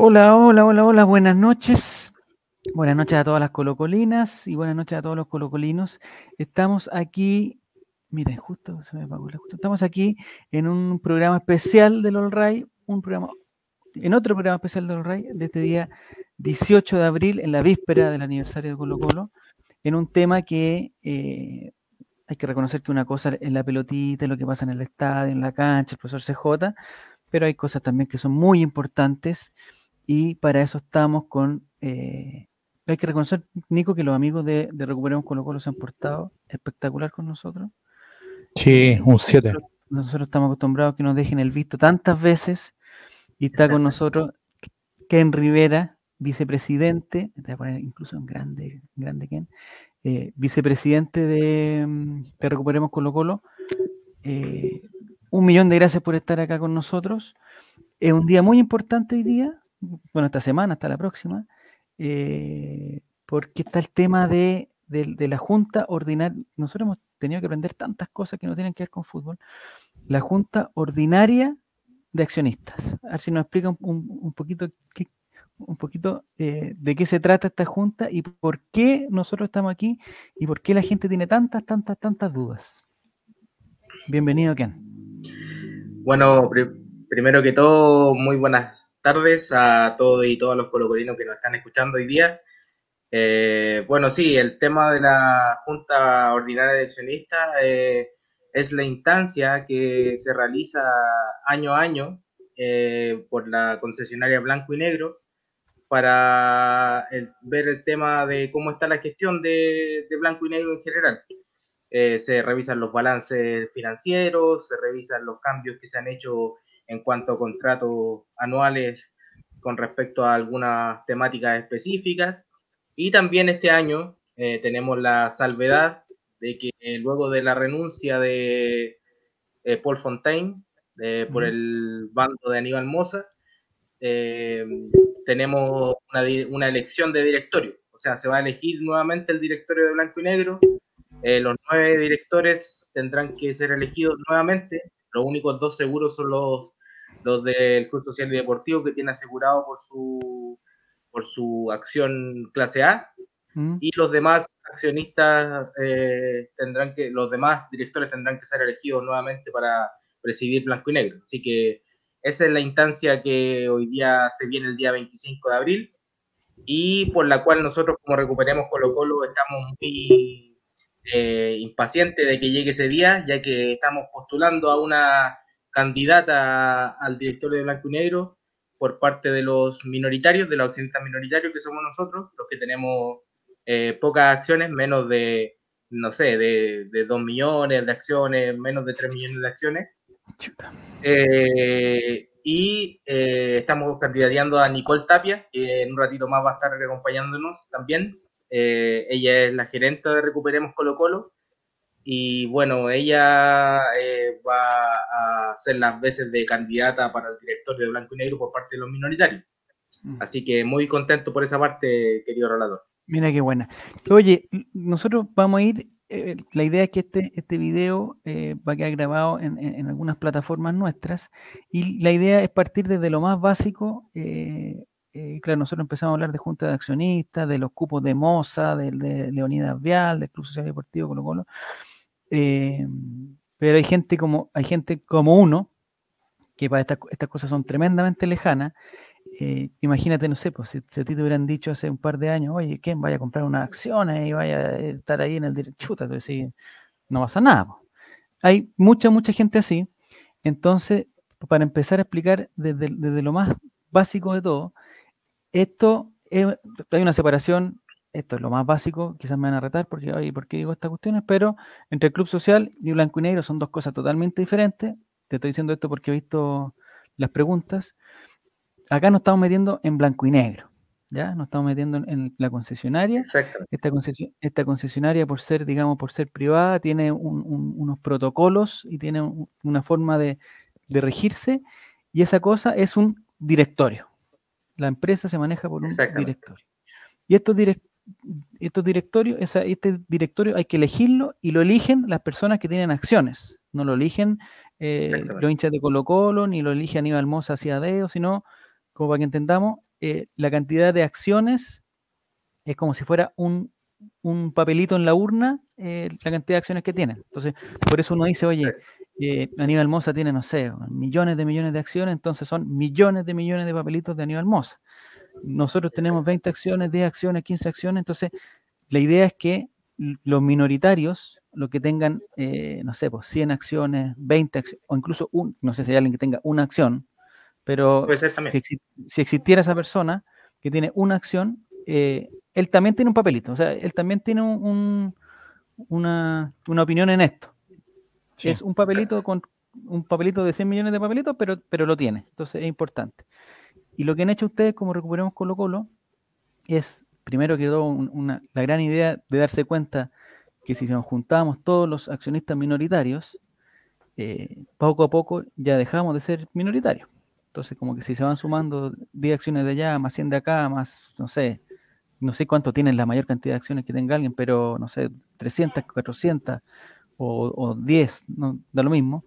Hola, hola, hola, hola, buenas noches. Buenas noches a todas las colocolinas y buenas noches a todos los colocolinos. Estamos aquí, miren, justo se me apagó justo, estamos aquí en un programa especial del All Ray, un programa, en otro programa especial del All Ray de este día 18 de abril, en la víspera del aniversario de Colo Colo, en un tema que eh, hay que reconocer que una cosa es la pelotita, lo que pasa en el estadio, en la cancha, el profesor CJ, pero hay cosas también que son muy importantes y para eso estamos con... eh, hay que reconocer, Nico, que los amigos de, de Recuperemos Colo Colo se han portado espectacular con nosotros. Sí, un 7. Nosotros, nosotros estamos acostumbrados a que nos dejen el visto tantas veces y está con nosotros Ken Rivera, vicepresidente, te voy a poner incluso en grande, grande Ken, eh, vicepresidente de, mm, de Recuperemos Colo Colo. Eh, un millón de gracias por estar acá con nosotros. Es un día muy importante hoy día, bueno, esta semana, hasta la próxima, eh, porque está el tema de, de- de la Junta Ordinaria. Nosotros hemos tenido que aprender tantas cosas que no tienen que ver con fútbol. La Junta Ordinaria de Accionistas. A ver si nos explica un, un- un poquito, qué- un poquito eh, de qué se trata esta Junta y por qué nosotros estamos aquí y por qué la gente tiene tantas, tantas, tantas dudas. Bienvenido, Ken. Bueno, pri- primero que todo, muy buenas tardes a todos y todas los colocolinos que nos están escuchando hoy día. Eh, bueno, sí, el tema de la Junta Ordinaria de Accionistas eh, es la instancia que se realiza año a año eh, por la concesionaria Blanco y Negro para el- ver el tema de cómo está la gestión de, de Blanco y Negro en general. Eh, se revisan los balances financieros, se revisan los cambios que se han hecho en cuanto a contratos anuales con respecto a algunas temáticas específicas. Y también este año eh, tenemos la salvedad de que eh, luego de la renuncia de eh, Paul Fontaine por el bando de Aníbal Mosa, eh, tenemos una, una elección de directorio. O sea, se va a elegir nuevamente el directorio de Blanco y Negro. Eh, los nueve directores tendrán que ser elegidos nuevamente. Los únicos dos seguros son los, los del Club Social y Deportivo que tiene asegurado por su, por su acción clase A ¿Mm? y los demás accionistas eh, tendrán que, los demás directores tendrán que ser elegidos nuevamente para presidir Blanco y Negro. Así que esa es la instancia que hoy día se viene el día 25 de abril y por la cual nosotros como Recuperemos Colo Colo estamos muy eh, impacientes de que llegue ese día, ya que estamos postulando a una candidata al directorio de Blanco y Negro por parte de los minoritarios, de los accionistas minoritarios que somos nosotros, los que tenemos eh, pocas acciones, menos de, no sé, de, de 2 millones de acciones, menos de 3 millones de acciones. Eh, y eh, estamos candidateando a Nicole Tapia, que en un ratito más va a estar acompañándonos también. Eh, ella es la gerente de Recuperemos Colo Colo. Y bueno, ella eh, va a hacer las veces de candidata para el directorio de Blanco y Negro por parte de los minoritarios. Mm. Así que muy contento por esa parte, querido relator. Mira qué buena. Oye, nosotros vamos a ir, eh, la idea es que este, este video eh, va a quedar grabado en, en- en algunas plataformas nuestras y la idea es partir desde lo más básico. eh, claro, nosotros empezamos a hablar de junta de accionistas, de los cupos de Moza, de, de Leonidas Vial, del Club Social y Deportivo Colo Colo. Eh, pero hay gente como, hay gente como uno, que para estas, estas cosas son tremendamente lejanas. eh, imagínate, no sé, pues si, a ti te hubieran dicho hace un par de años, oye, ¿quién vaya a comprar unas acciones y vaya a estar ahí en el derecho? No pasa nada. Hay mucha, mucha gente así. Entonces, para empezar a explicar desde, desde lo más básico de todo, esto es- hay una separación, esto es lo más básico, quizás me van a retar porque, oye, ¿por qué digo estas cuestiones? Pero entre el Club Social y Blanco y Negro son dos cosas totalmente diferentes. Te estoy diciendo esto porque he visto las preguntas. Acá nos estamos metiendo en blanco y negro, ¿ya? Nos estamos metiendo en, en la concesionaria. Exacto. Esta, esta concesionaria, por ser, digamos, por ser privada, tiene un- un- unos protocolos y tiene un- una forma de, de regirse, y esa cosa es un directorio. La empresa se maneja por un directorio. Y estos, direc- estos directorios, esa- este directorio hay que elegirlo y lo eligen las personas que tienen acciones. No lo eligen eh, los hinchas de Colo Colo, ni lo elige Aníbal Mosa hacia Deo, sino, como para que entendamos, eh, la cantidad de acciones es como si fuera un, un papelito en la urna, eh, la cantidad de acciones que tiene. Entonces, por eso uno dice, oye, eh, Aníbal Mosa tiene, no sé, millones de millones de acciones, entonces son millones de millones de papelitos de Aníbal Mosa. Nosotros tenemos 20 acciones, 10 acciones, 15 acciones, entonces la idea es que los minoritarios, los que tengan, eh, no sé, pues 100 acciones, 20 acciones, o incluso un, no sé si hay alguien que tenga una acción, pero si, si, existiera esa persona que tiene una acción, eh, él también tiene un papelito, o sea, él también tiene un, una, una, opinión en esto. Es un papelito con un papelito de 100 millones de papelitos, pero, pero lo tiene, entonces es importante. Y lo que han hecho ustedes, como recuperemos Colo Colo, es, primero quedó una, la gran idea de darse cuenta que si nos juntábamos todos los accionistas minoritarios, eh, poco a poco ya dejamos de ser minoritarios. Entonces, como que si se van sumando 10 acciones de allá, más 100 de acá, más, no sé, no sé cuánto tiene la mayor cantidad de acciones que tenga alguien, pero no sé, 300, 400 o, o 10, no, da lo mismo,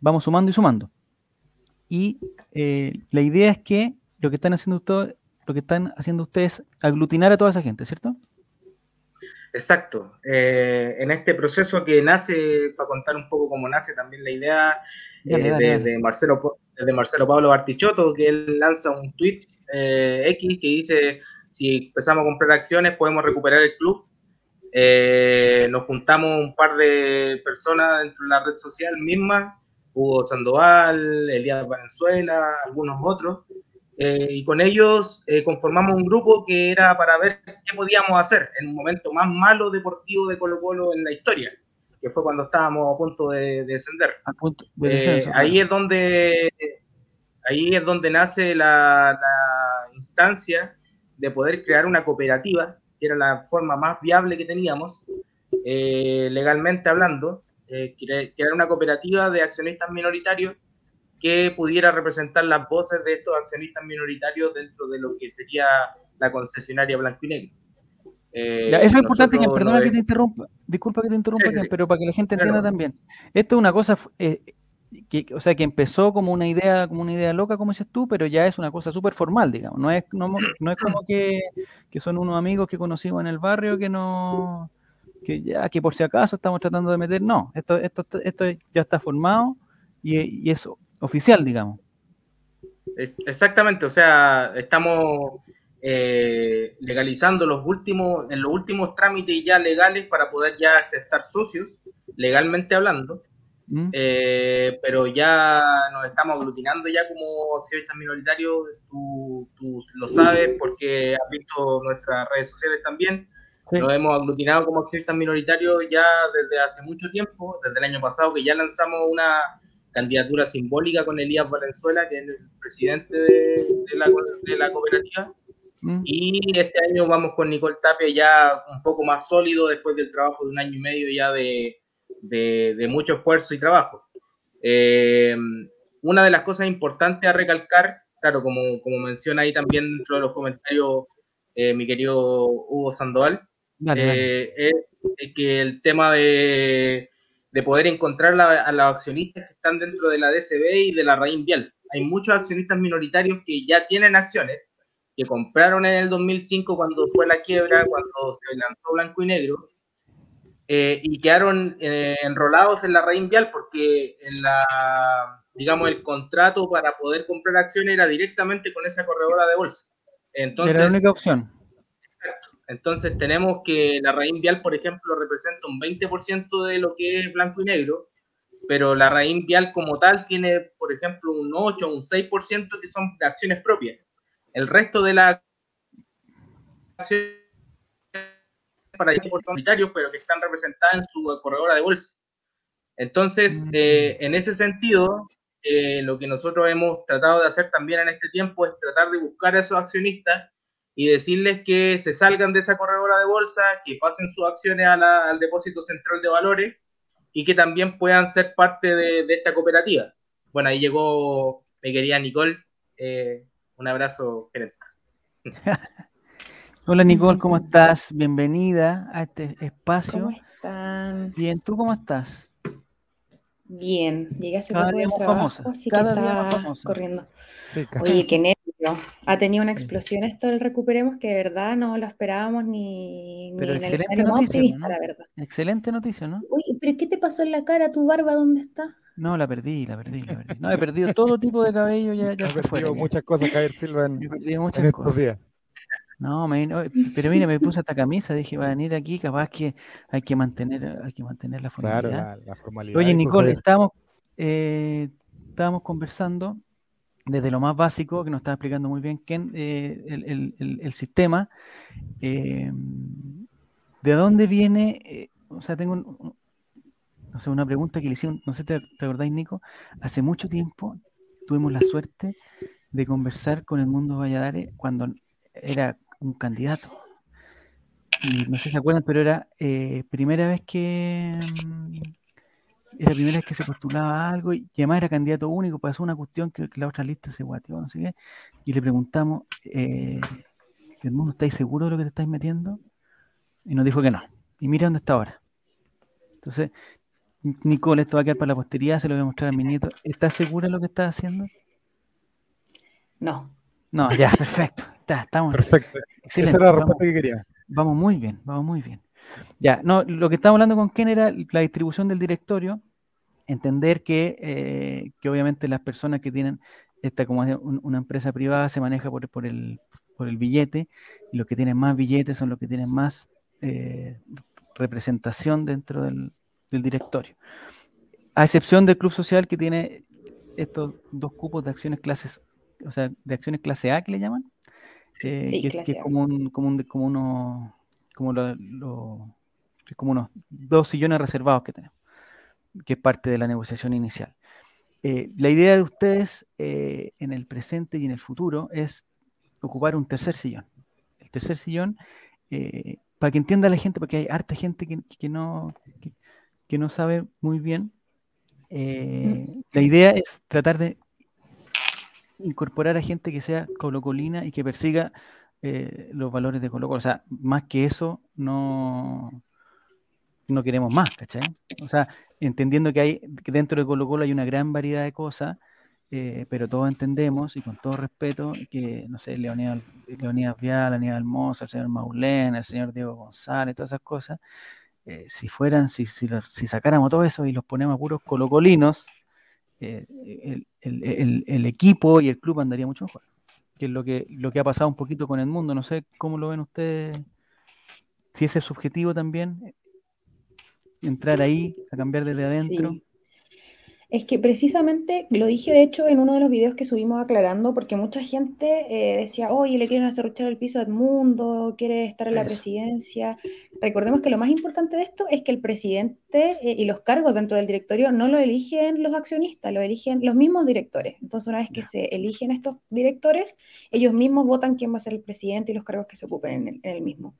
vamos sumando y sumando. Y eh, la idea es que lo que están haciendo ustedes, lo que están haciendo ustedes aglutinar a toda esa gente, ¿cierto? Exacto. Eh, en este proceso que nace, para contar un poco cómo nace también la idea eh, de, Marcelo, de Marcelo Pablo Bartichotto, que él lanza un tweet X que dice, si empezamos a comprar acciones podemos recuperar el club. nos juntamos un par de personas dentro de la red social misma Hugo Sandoval, Elías Valenzuela, algunos otros, eh, y con ellos eh, conformamos un grupo que era para ver qué podíamos hacer en un momento más malo deportivo de Colo Colo en la historia, que fue cuando estábamos a punto de, descender. Eh, ahí es donde ahí es donde nace la, la instancia de poder crear una cooperativa, que era la forma más viable que teníamos, legalmente hablando, eh, crear una cooperativa de accionistas minoritarios que pudiera representar las voces de estos accionistas minoritarios dentro de lo que sería la concesionaria blanco y negro. Eh, eso es importante, que, perdona que te interrumpa, disculpa que te interrumpa, pero para que la gente entienda también. Esto es una cosa, eh, que, o sea, que empezó como una idea, como una idea loca, como dices tú, pero ya es una cosa súper formal, digamos. No es, no, no es como que, que, son unos amigos que conocimos en el barrio que no, que ya que por si acaso estamos tratando de meter, no, esto, esto, esto ya está formado y, es oficial, digamos. Es, exactamente, o sea, estamos eh, legalizando los últimos, en los últimos trámites ya legales para poder ya aceptar socios, legalmente hablando, ¿Mm? eh, pero ya nos estamos aglutinando ya como accionistas minoritarios, tú, tú, lo sabes porque has visto nuestras redes sociales también, nos hemos aglutinado como accionistas minoritarios ya desde hace mucho tiempo, desde el año pasado, que ya lanzamos una candidatura simbólica con Elías Valenzuela, que es el presidente de, la, cooperativa. Mm. Y este año vamos con Nicole Tapia ya un poco más sólido después del trabajo de un año y medio ya de, mucho esfuerzo y trabajo. Eh, una de las cosas importantes a recalcar, claro, como, como menciona ahí también dentro de los comentarios eh, mi querido Hugo Sandoval, eh, es, que el tema de, poder encontrar a los accionistas que están dentro de la DCB y de la Raín Vial. Hay muchos accionistas minoritarios que ya tienen acciones, que compraron en el 2005 cuando fue la quiebra, cuando se lanzó Blanco y Negro, eh, y quedaron eh, enrolados en la Raín Vial porque en la, digamos, el contrato para poder comprar acciones era directamente con esa corredora de bolsa. Entonces, era la única opción. Entonces tenemos que la raíz vial, por ejemplo, representa un 20% de lo que es blanco y negro, pero la raíz vial como tal tiene, por ejemplo, un 8 o un 6% que son acciones propias. El resto de las acciones para unitarios, pero que están representadas en su corredora de bolsa. Entonces, mm. eh, en ese sentido, eh, lo que nosotros hemos tratado de hacer también en este tiempo es tratar de buscar a esos accionistas y decirles que se salgan de esa corredora de bolsa, que pasen sus acciones al depósito central de valores y que también puedan ser parte de, esta cooperativa. Bueno, ahí llegó mi querida Nicole. Eh, un abrazo, gerente. Hola Nicole, ¿cómo estás? Bienvenida a este espacio. ¿Cómo están? Bien, ¿tú cómo estás? Bien, llegué hace cada día más famosa. cada día más famosa. corriendo. Oye, qué nervios Ha tenido una explosión esto del Recuperemos que de verdad no lo esperábamos ni, Pero en el excelente noticia, optimista, ¿no? la verdad. Excelente noticia, ¿no? Uy, pero ¿qué te pasó en la cara? ¿Tu barba dónde está? No, la perdí, la perdí, la perdí. No, he perdido todo tipo de cabello, ya, ya fuera. muchas cosas Javier Silva en, he perdido en muchas estos cosas. días. No, me pero mira, me puse esta camisa, dije, va a venir aquí, capaz que hay que mantener, hay que mantener la Claro, formalidad. la, la formalidad. Oye, Nicole, estábamos, eh, estábamos conversando desde lo más básico, que nos estaba explicando muy bien Ken, eh, el, sistema. eh, ¿De dónde viene? eh, o sea, tengo un- no sé, una pregunta que le hicieron, no sé, ¿te, te acordáis, Nico? Hace mucho tiempo tuvimos la suerte de conversar con el mundo Valladares cuando era un candidato. Y no sé si se acuerdan, pero era primera vez que era primera vez que se postulaba a algo y además era candidato único, pasó una cuestión que, que la otra lista se guateó, no sé qué, y le preguntamos, eh, ¿Edmundo, estáis seguro de lo que te estáis metiendo? Y nos dijo que no. Y mira dónde está ahora. Entonces, Nicole, esto va a quedar para la posteridad, se lo voy a mostrar a mi nieto. ¿Estás segura de lo que estás haciendo? No. No, ya, perfecto. Está, estamos Perfecto. excelente. Esa era la vamos. respuesta que quería. Vamos muy bien, vamos muy bien. Ya, no, lo que estábamos hablando con Ken era la distribución del directorio, entender que, eh, que obviamente las personas que tienen esta como una empresa privada se maneja por, por el, por el billete, y los que tienen más billetes son los que tienen más eh, representación dentro del, del directorio. A excepción del Club Social que tiene estos dos cupos de acciones clases, o sea, de acciones clase A que le llaman, eh, Sí, que, es- que como un, como un, como uno, como lo, lo- es como unos dos sillones reservados que tenemos, que es parte de la negociación inicial. Eh, la idea de ustedes eh, en el presente y en el futuro es ocupar un tercer sillón. El tercer sillón, eh, para que entienda la gente, porque hay harta gente que, que no, que, que no sabe muy bien, eh, la idea es tratar de incorporar a gente que sea colocolina y que persiga los valores de Colo Colo. O sea, más que eso, no, no queremos más, ¿cachai? O sea, entendiendo que hay que dentro de Colo Colo hay una gran variedad de cosas, eh, pero todos entendemos y con todo respeto que, no sé, Leonidas, Leonidas Vial, Aníbal Mosa, el señor Maulén, el señor Diego González, todas esas cosas, eh, si fueran, si, si, sacáramos todo eso y los ponemos a puros colocolinos, eh, el, el- equipo y el club andaría mucho mejor. Que es lo que, lo que ha pasado un poquito con el mundo. No sé cómo lo ven ustedes. Si ese es subjetivo también, entrar ahí a cambiar desde adentro. Sí. Es que precisamente lo dije, de hecho, en uno de los videos que subimos aclarando, porque mucha gente eh, decía, oye, le quieren hacer ruchar el piso a Edmundo, quiere estar en la Eso. presidencia. Recordemos que lo más importante de esto es que el presidente eh, y los cargos dentro del directorio no lo eligen los accionistas, lo eligen los mismos directores. Entonces, una vez que se eligen estos directores, ellos mismos votan quién va a ser el presidente y los cargos que se ocupen en el, en el mismo.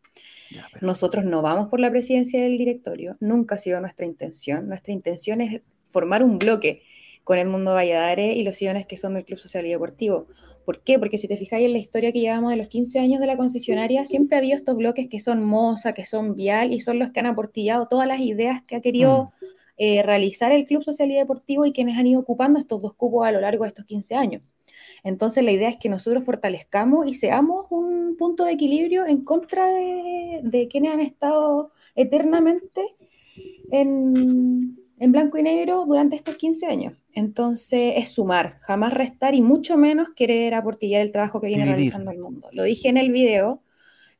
Ya. Nosotros no vamos por la presidencia del directorio, nunca ha sido nuestra intención. Nuestra intención es formar un bloque con el mundo Valladares y los sillones que son del Club Social y Deportivo. ¿Por qué? Porque si te fijáis en la historia que llevamos de los 15 años de la concesionaria, siempre ha habido estos bloques que son Moza, que son Vial y son los que han aportillado todas las ideas que ha querido eh, realizar el Club Social y Deportivo y quienes han ido ocupando estos dos cupos a lo largo de estos 15 años. Entonces la idea es que nosotros fortalezcamos y seamos un punto de equilibrio en contra de, de quienes han estado eternamente en, en blanco y negro durante estos 15 años. Entonces es sumar, jamás restar y mucho menos querer aportillar el trabajo que viene Dividir. realizando el mundo. Lo dije en el video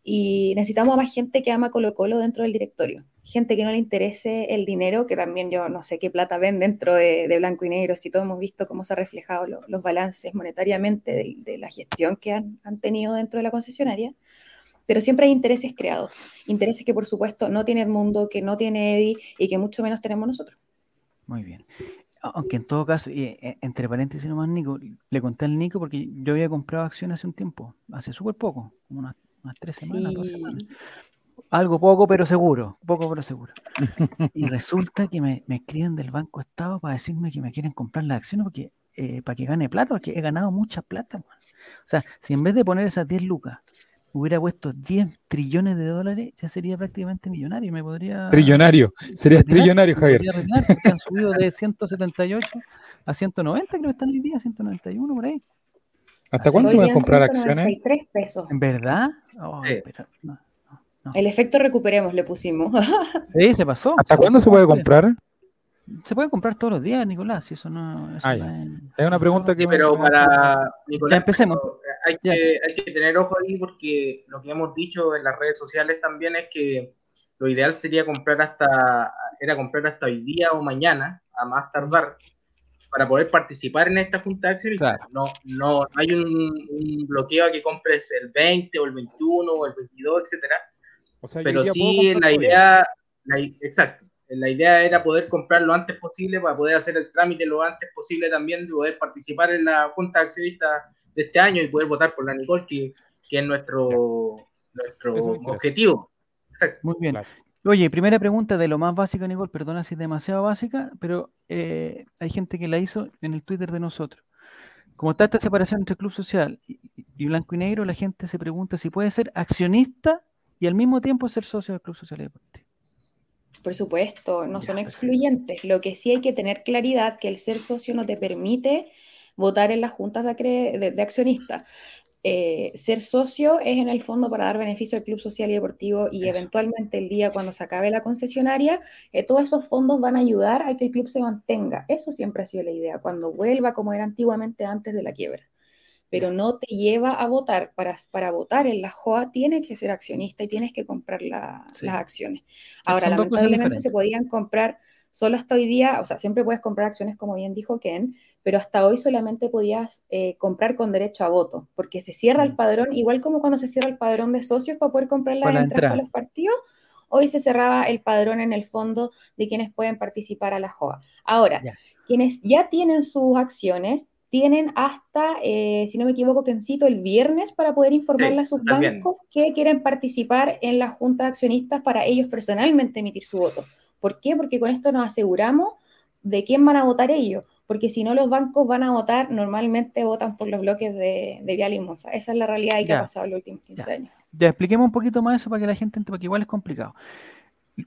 y necesitamos a más gente que ama Colo Colo dentro del directorio. Gente que no le interese el dinero, que también yo no sé qué plata ven dentro de, de blanco y negro, si todos hemos visto cómo se han reflejado lo- los balances monetariamente de, de la gestión que han, han tenido dentro de la concesionaria. Pero siempre hay intereses creados, intereses que por supuesto no tiene el mundo, que no tiene Eddie y que mucho menos tenemos nosotros. Muy bien. Aunque en todo caso, y, eh, entre paréntesis nomás, Nico, le conté al Nico porque yo había comprado acciones hace un tiempo, hace súper poco, como unas, unas tres semanas, dos semanas. Algo poco, pero seguro, poco, pero seguro. Y resulta que me, me escriben del Banco Estado para decirme que me quieren comprar las acciones porque, eh, para que gane plata, porque he ganado mucha plata. man. O sea, si en vez de poner esas 10 lucas, hubiera puesto 10 trillones de dólares, ya sería prácticamente millonario y me podría... Trillonario. Serías trillonario, Javier. arreglar, han subido de 178 a 190, creo que están hoy día, 191 por ahí. ¿Hasta cuándo se pueden día en comprar acciones? 193 pesos. ¿En verdad? Ay, Sí. pero no. El efecto recuperemos le pusimos. Sí, se pasó. ¿Hasta cuándo se puede comprar? Se puede comprar todos los días, Nicolás, si eso no, eso no es- Es una pregunta que Sí, pero para Nicolás, Ya empecemos. hay Ya. que, hay que tener ojo ahí porque lo que hemos dicho en las redes sociales también es que lo ideal sería comprar hasta, era comprar hasta hoy día o mañana, a más tardar, para poder participar en esta junta de accionistas. Claro. No, no, no hay un, un bloqueo a que compres el 20 o el 21 o el 22, etcétera. O sea, Pero sí, la idea, la exacto, la idea era poder comprar lo antes posible para poder hacer el trámite lo antes posible también, de poder participar en la junta de accionistas de este año y poder votar por la Nicole, que, que es nuestro, nuestro interesa. objetivo. Exacto. Muy bien. Claro. Oye, primera pregunta de lo más básico, Nicole, perdona si es demasiado básica, pero eh, hay gente que la hizo en el Twitter de nosotros. Como está esta separación entre club social y, y blanco y negro, la gente se pregunta si puede ser accionista y al mismo tiempo ser socio del Club Social y Deportivo. Por supuesto, no Ya, son perfecto. excluyentes. Lo que sí hay que tener claridad que el ser socio no te permite votar en las juntas de, acre- de- de accionistas. Eh, ser socio es en el fondo para dar beneficio al club social y deportivo y Eso. eventualmente el día cuando se acabe la concesionaria, eh, todos esos fondos van a ayudar a que el club se mantenga. Eso siempre ha sido la idea, cuando vuelva como era antiguamente antes de la quiebra. Pero no te lleva a votar. Para, para votar en la JOA tienes que ser accionista y tienes que comprar la- Sí. las acciones. Ahora, lamentablemente se podían comprar solo hasta hoy día, o sea, siempre puedes comprar acciones como bien dijo Ken, pero hasta hoy solamente podías eh, comprar con derecho a voto, porque se cierra el Mm. padrón, igual como cuando se cierra el padrón de socios para poder comprar las entradas para los partidos, hoy se cerraba el padrón en el fondo de quienes pueden participar a la JOA. Ahora, Ya. quienes ya tienen sus acciones, tienen hasta, eh, si no me equivoco, Kencito, el viernes para poder informarle a sus bancos que quieren participar en la junta de accionistas para ellos personalmente emitir su voto. ¿Por qué? Porque con esto nos aseguramos de quién van a votar ellos, porque si no los bancos van a votar, normalmente votan por los bloques de, de Vial y Monza. Esa es la realidad que Ya. ha pasado en los últimos 15 Ya. años. Ya, expliquemos un poquito más eso para que la gente porque igual es complicado.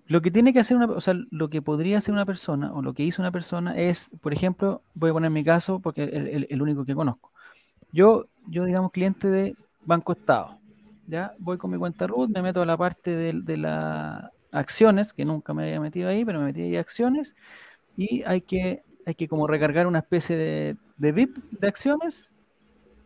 Lo que tiene que hacer una, o sea, lo que podría hacer una persona, o lo que hizo una persona es, por ejemplo, voy a poner mi caso porque es el, el- el único que conozco. Yo, yo digamos, cliente de Banco Estado, ¿ya? Voy con mi cuenta root, me meto a la parte de, de las acciones, que nunca me había metido ahí, pero me metí ahí a acciones, y hay que, hay que como recargar una especie de, de VIP de acciones,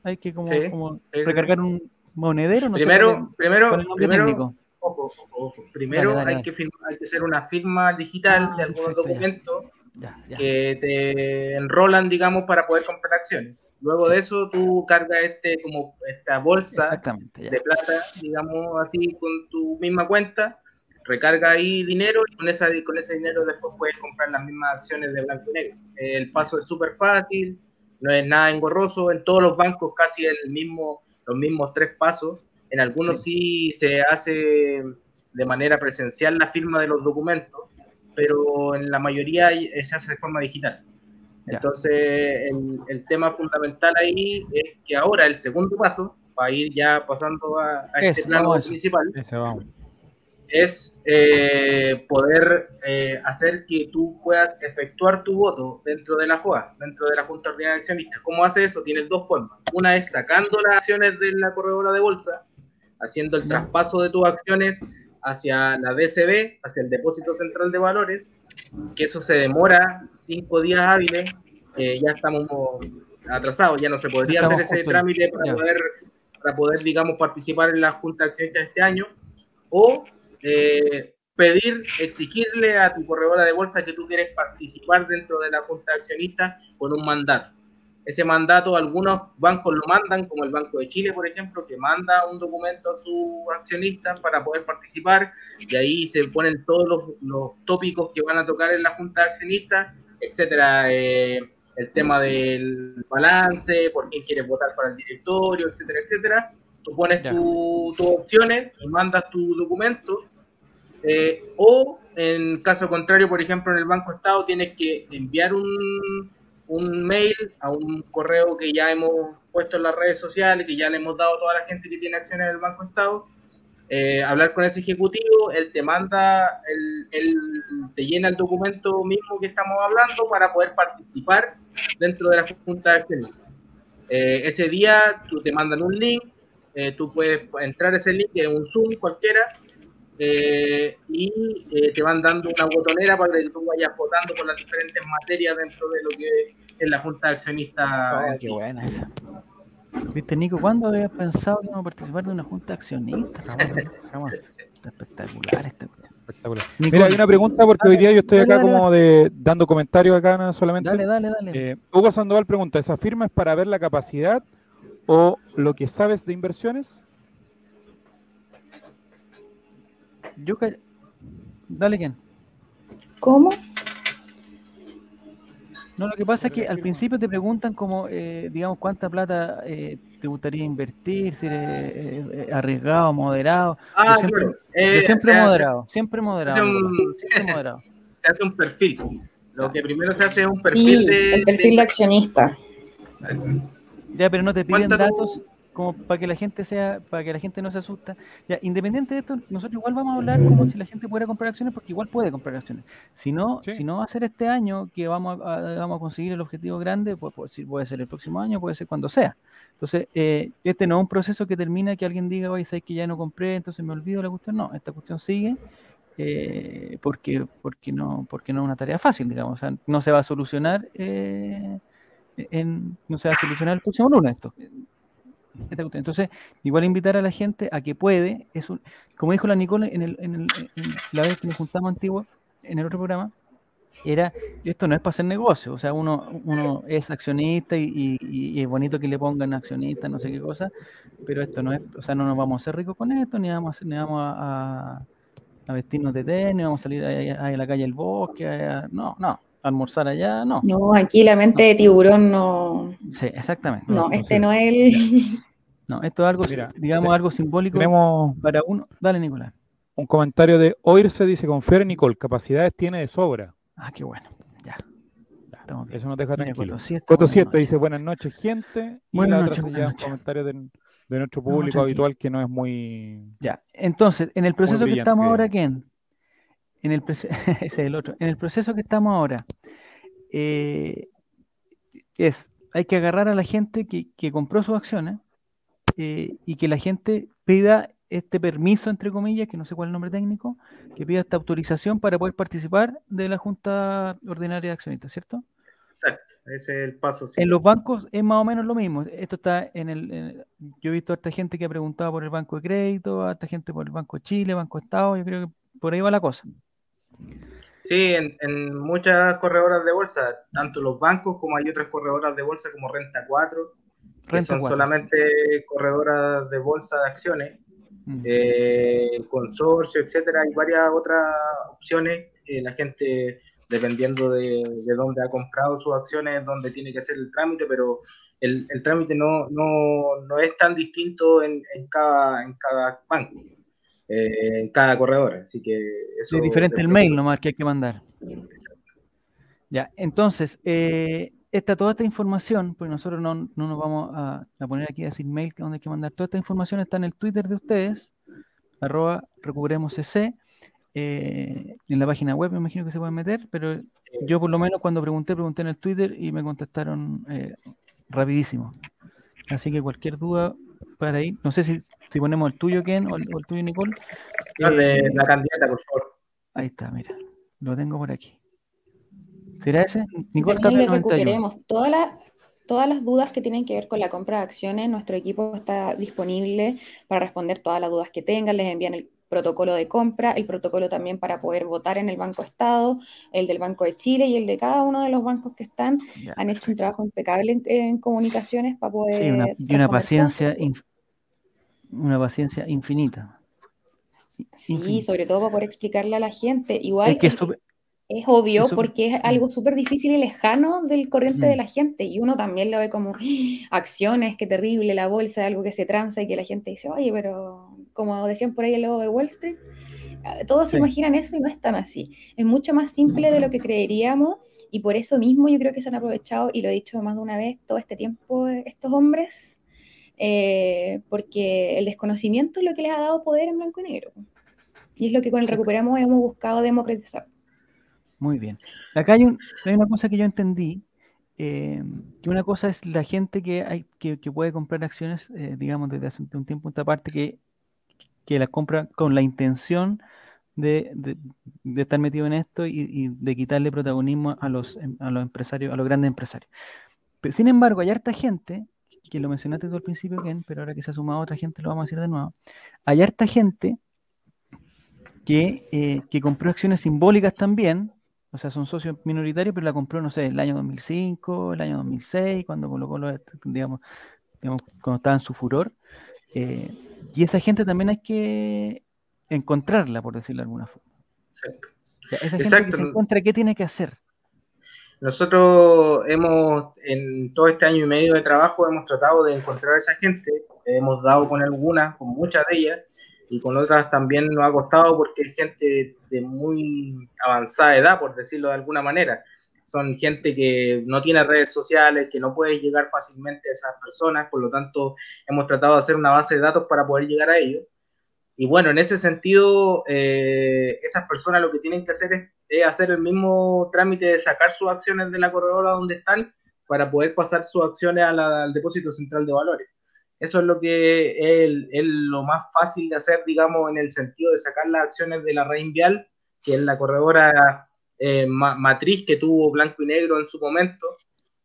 hay que como, Sí, como sí, sí. recargar un monedero, no sé Primero, primero, primero. Ojo, ojo, primero Dale, dale, hay, dale. Que firma- hay que hacer una firma digital Ah, de algunos perfecto, ya. documentos Ya, ya. que te enrolan, digamos, para poder comprar acciones. Luego de eso, tú cargas este como esta bolsa ya. de plata, digamos así, con tu misma cuenta, recarga ahí dinero y con, esa, con ese dinero después puedes comprar las mismas acciones de blanco y negro. El paso es súper fácil, no es nada engorroso, en todos los bancos casi el mismo, los mismos tres pasos, en algunos sí, se hace de manera presencial la firma de los documentos, pero en la mayoría se hace de forma digital. Ya. Entonces, el, el tema fundamental ahí es que ahora el segundo paso, para ir ya pasando a, a este Eso, plano vamos eso. principal, Ese vamos. es eh, poder eh, hacer que tú puedas efectuar tu voto dentro de la JOA, dentro de la Junta Ordinaria de Accionistas. ¿Cómo hace eso? Tienes dos formas. Una es sacando las acciones de la corredora de bolsa, haciendo el traspaso de tus acciones hacia la DCB, hacia el Depósito Central de Valores, que eso se demora cinco días hábiles, eh, ya estamos atrasados, ya no se podría Estamos hacer ese trámite para Ya. poder, para poder, digamos, participar en la Junta de Accionistas este año, o eh, pedir, exigirle a tu corredora de bolsa que tú quieres participar dentro de la Junta de Accionistas con un mandato. Ese mandato algunos bancos lo mandan, como el Banco de Chile, por ejemplo, que manda un documento a sus accionistas para poder participar y ahí se ponen todos los, los tópicos que van a tocar en la Junta de Accionistas, etcétera. Eh, el tema del balance, por quién quieres votar para el directorio, etcétera, etcétera. Tú pones Ya. tu- tus opciones y mandas tu documento. eh, o en caso contrario, por ejemplo, en el Banco Estado tienes que enviar un, un mail a un correo que ya hemos puesto en las redes sociales, que ya le hemos dado a toda la gente que tiene acciones en el Banco Estado, eh, hablar con ese ejecutivo, él te manda, él, él te llena el documento mismo que estamos hablando para poder participar dentro de la Junta de Accionistas. Eh, ese día tú te mandan un link, eh, tú puedes entrar a ese link en un Zoom cualquiera eh, y te van dando una botonera para que tú vayas votando por las diferentes materias dentro de lo que es la Junta de Accionistas. Oh, qué buena esa. ¿Viste, Nico? ¿Cuándo habías pensado que íbamos a participar de una junta de accionistas? espectacular esta Espectacular. Mira, hay una pregunta porque hoy día yo estoy acá como de dando comentarios acá no solamente. Dale, dale, dale. Eh, Hugo Sandoval pregunta, ¿esa firma es para ver la capacidad o lo que sabes de inversiones? Yo Dale, ¿quién? ¿Cómo? No, lo que pasa es que al principio te preguntan como, eh, digamos, cuánta plata eh, te gustaría invertir, si eres eh, arriesgado, moderado. Ah, siempre, claro. siempre moderado, siempre moderado, siempre moderado. Se hace un perfil. Lo que primero se hace es un perfil sí, de... el perfil de, accionista. Ya, pero no te piden datos como para que la gente sea, para que la gente no se asusta. Ya, independiente de esto, nosotros igual vamos a hablar como si la gente pudiera comprar acciones, porque igual puede comprar acciones. Si no, si no va a ser este año que vamos a, vamos a conseguir el objetivo grande, pues puede ser, puede ser el próximo año, puede ser cuando sea. Entonces, eh, este no es un proceso que termina que alguien diga, oye, sabes que ya no compré, entonces me olvido la cuestión. No, esta cuestión sigue. Eh, porque porque no porque no es una tarea fácil digamos o sea, no se va a solucionar eh, en, no se va a solucionar el próximo lunes esto entonces, igual invitar a la gente a que puede, es como dijo la Nicole en, el, en, el, la vez que nos juntamos antiguo, en el otro programa, era, esto no es para hacer negocio, o sea, uno, uno es accionista y, es bonito que le pongan accionista, no sé qué cosa, pero esto no es, o sea, no nos vamos a hacer ricos con esto, ni vamos, ni vamos a, a, vestirnos de tenis, vamos a salir a, la calle del bosque, no, no, almorzar allá, no. No, aquí la mente de tiburón no. Sí, exactamente. No, este no es el. No, esto es algo, digamos, algo simbólico tenemos para uno. Dale, Nicolás. Un comentario de Oirse dice: Confiere, Nicole, capacidades tiene de sobra. Ah, qué bueno. Ya. Eso nos deja tranquilo. Coto 7 dice: Buenas noches, gente. Y buenas la noches, otra un comentario de, de nuestro público habitual que no es muy. Ya. Entonces, en el proceso que estamos ahora, ¿quién? En el ese es el otro. En el proceso que estamos ahora, eh, es, hay que agarrar a la gente que, que compró sus acciones eh, y que la gente pida este permiso, entre comillas, que no sé cuál es el nombre técnico, que pida esta autorización para poder participar de la Junta Ordinaria de Accionistas, ¿cierto? Exacto, ese es el paso. En los bancos es más o menos lo mismo. Esto está en el. yo he visto a esta gente que ha preguntado por el Banco de Crédito, a esta gente por el Banco de Chile, Banco de Estado, yo creo que por ahí va la cosa. Sí, en, en muchas corredoras de bolsa, tanto los bancos como hay otras corredoras de bolsa como Renta 4, que son solamente corredoras de bolsa de acciones, mm. eh, consorcio, etcétera. Hay varias otras opciones. la gente, dependiendo de, de, dónde ha comprado sus acciones, donde tiene que hacer el trámite, pero el, el trámite no, no, no, es tan distinto en, en, cada, en cada banco, eh, en cada corredora. Así que eso es diferente el mail nomás que hay que mandar. Ya, entonces, eh, esta, toda esta información, pues nosotros no, no nos vamos a, poner aquí a decir mail que donde hay que mandar, toda esta información está en el Twitter de ustedes, arroba recuperemos eh, en la página web me imagino que se pueden meter, pero yo por lo menos cuando pregunté, pregunté en el Twitter y me contestaron eh, rapidísimo. Así que cualquier duda para ahí, no sé si, si ponemos el tuyo, Ken, o el, tuyo, Nicole. La, de eh, la candidata, por favor. Ahí está, mira, lo tengo por aquí. ¿Será ese? Nicole le recuperemos todas las todas las dudas que tienen que ver con la compra de acciones. Nuestro equipo está disponible para responder todas las dudas que tengan. Les envían el protocolo de compra, el protocolo también para poder votar en el Banco Estado, el del Banco de Chile y el de cada uno de los bancos que están. Han hecho un trabajo impecable en, comunicaciones para poder... Sí, una, y una paciencia, una paciencia infinita. Sí, sobre todo para poder explicarle a la gente. Igual es que es obvio porque es algo súper difícil y lejano del corriente de la gente y uno también lo ve como acciones, qué terrible, la bolsa, algo que se transa y que la gente dice, oye, pero como decían por ahí el logo de Wall Street, ah, todos se imaginan eso y no es tan así. Es mucho más simple de lo que creeríamos y por eso mismo yo creo que se han aprovechado, y lo he dicho más de una vez, todo este tiempo estos hombres, eh, porque el desconocimiento es lo que les ha dado poder en blanco y negro. Y es lo que con el Recuperamos hemos buscado democratizar. Muy bien. Acá hay, una cosa que yo entendí, eh, que una cosa es la gente que, hay, que, puede comprar acciones, eh, digamos, desde hace un tiempo esta parte, que, que las compra con la intención de, de, estar metido en esto y, de quitarle protagonismo a los, em, a los empresarios, a los grandes empresarios. Pero, sin embargo, hay harta gente, que lo mencionaste tú al principio, Ken, pero ahora que se ha sumado otra gente, lo vamos a decir de nuevo. Hay harta gente que, eh, que compró acciones simbólicas también, o sea, son socios minoritarios, pero la compró, no sé, el año 2005, el año 2006, cuando colocó los, digamos, digamos cuando estaba en su furor. Eh, y esa gente también hay que encontrarla, por decirlo de alguna forma. Exacto. esa gente que se encuentra, ¿qué tiene que hacer? Nosotros hemos, en todo este año y medio de trabajo, hemos tratado de encontrar a esa gente, hemos dado con algunas, con muchas de ellas, y con otras también nos ha costado porque es gente de muy avanzada edad, por decirlo de alguna manera. Son gente que no tiene redes sociales, que no puede llegar fácilmente a esas personas, por lo tanto hemos tratado de hacer una base de datos para poder llegar a ellos. Y bueno, en ese sentido, eh, esas personas lo que tienen que hacer es, hacer el mismo trámite de sacar sus acciones de la corredora donde están para poder pasar sus acciones al depósito central de valores. Eso es lo que es, lo más fácil de hacer, digamos, en el sentido de sacar las acciones de la Reinvial, que es la corredora eh, matriz que tuvo Blanco y Negro en su momento,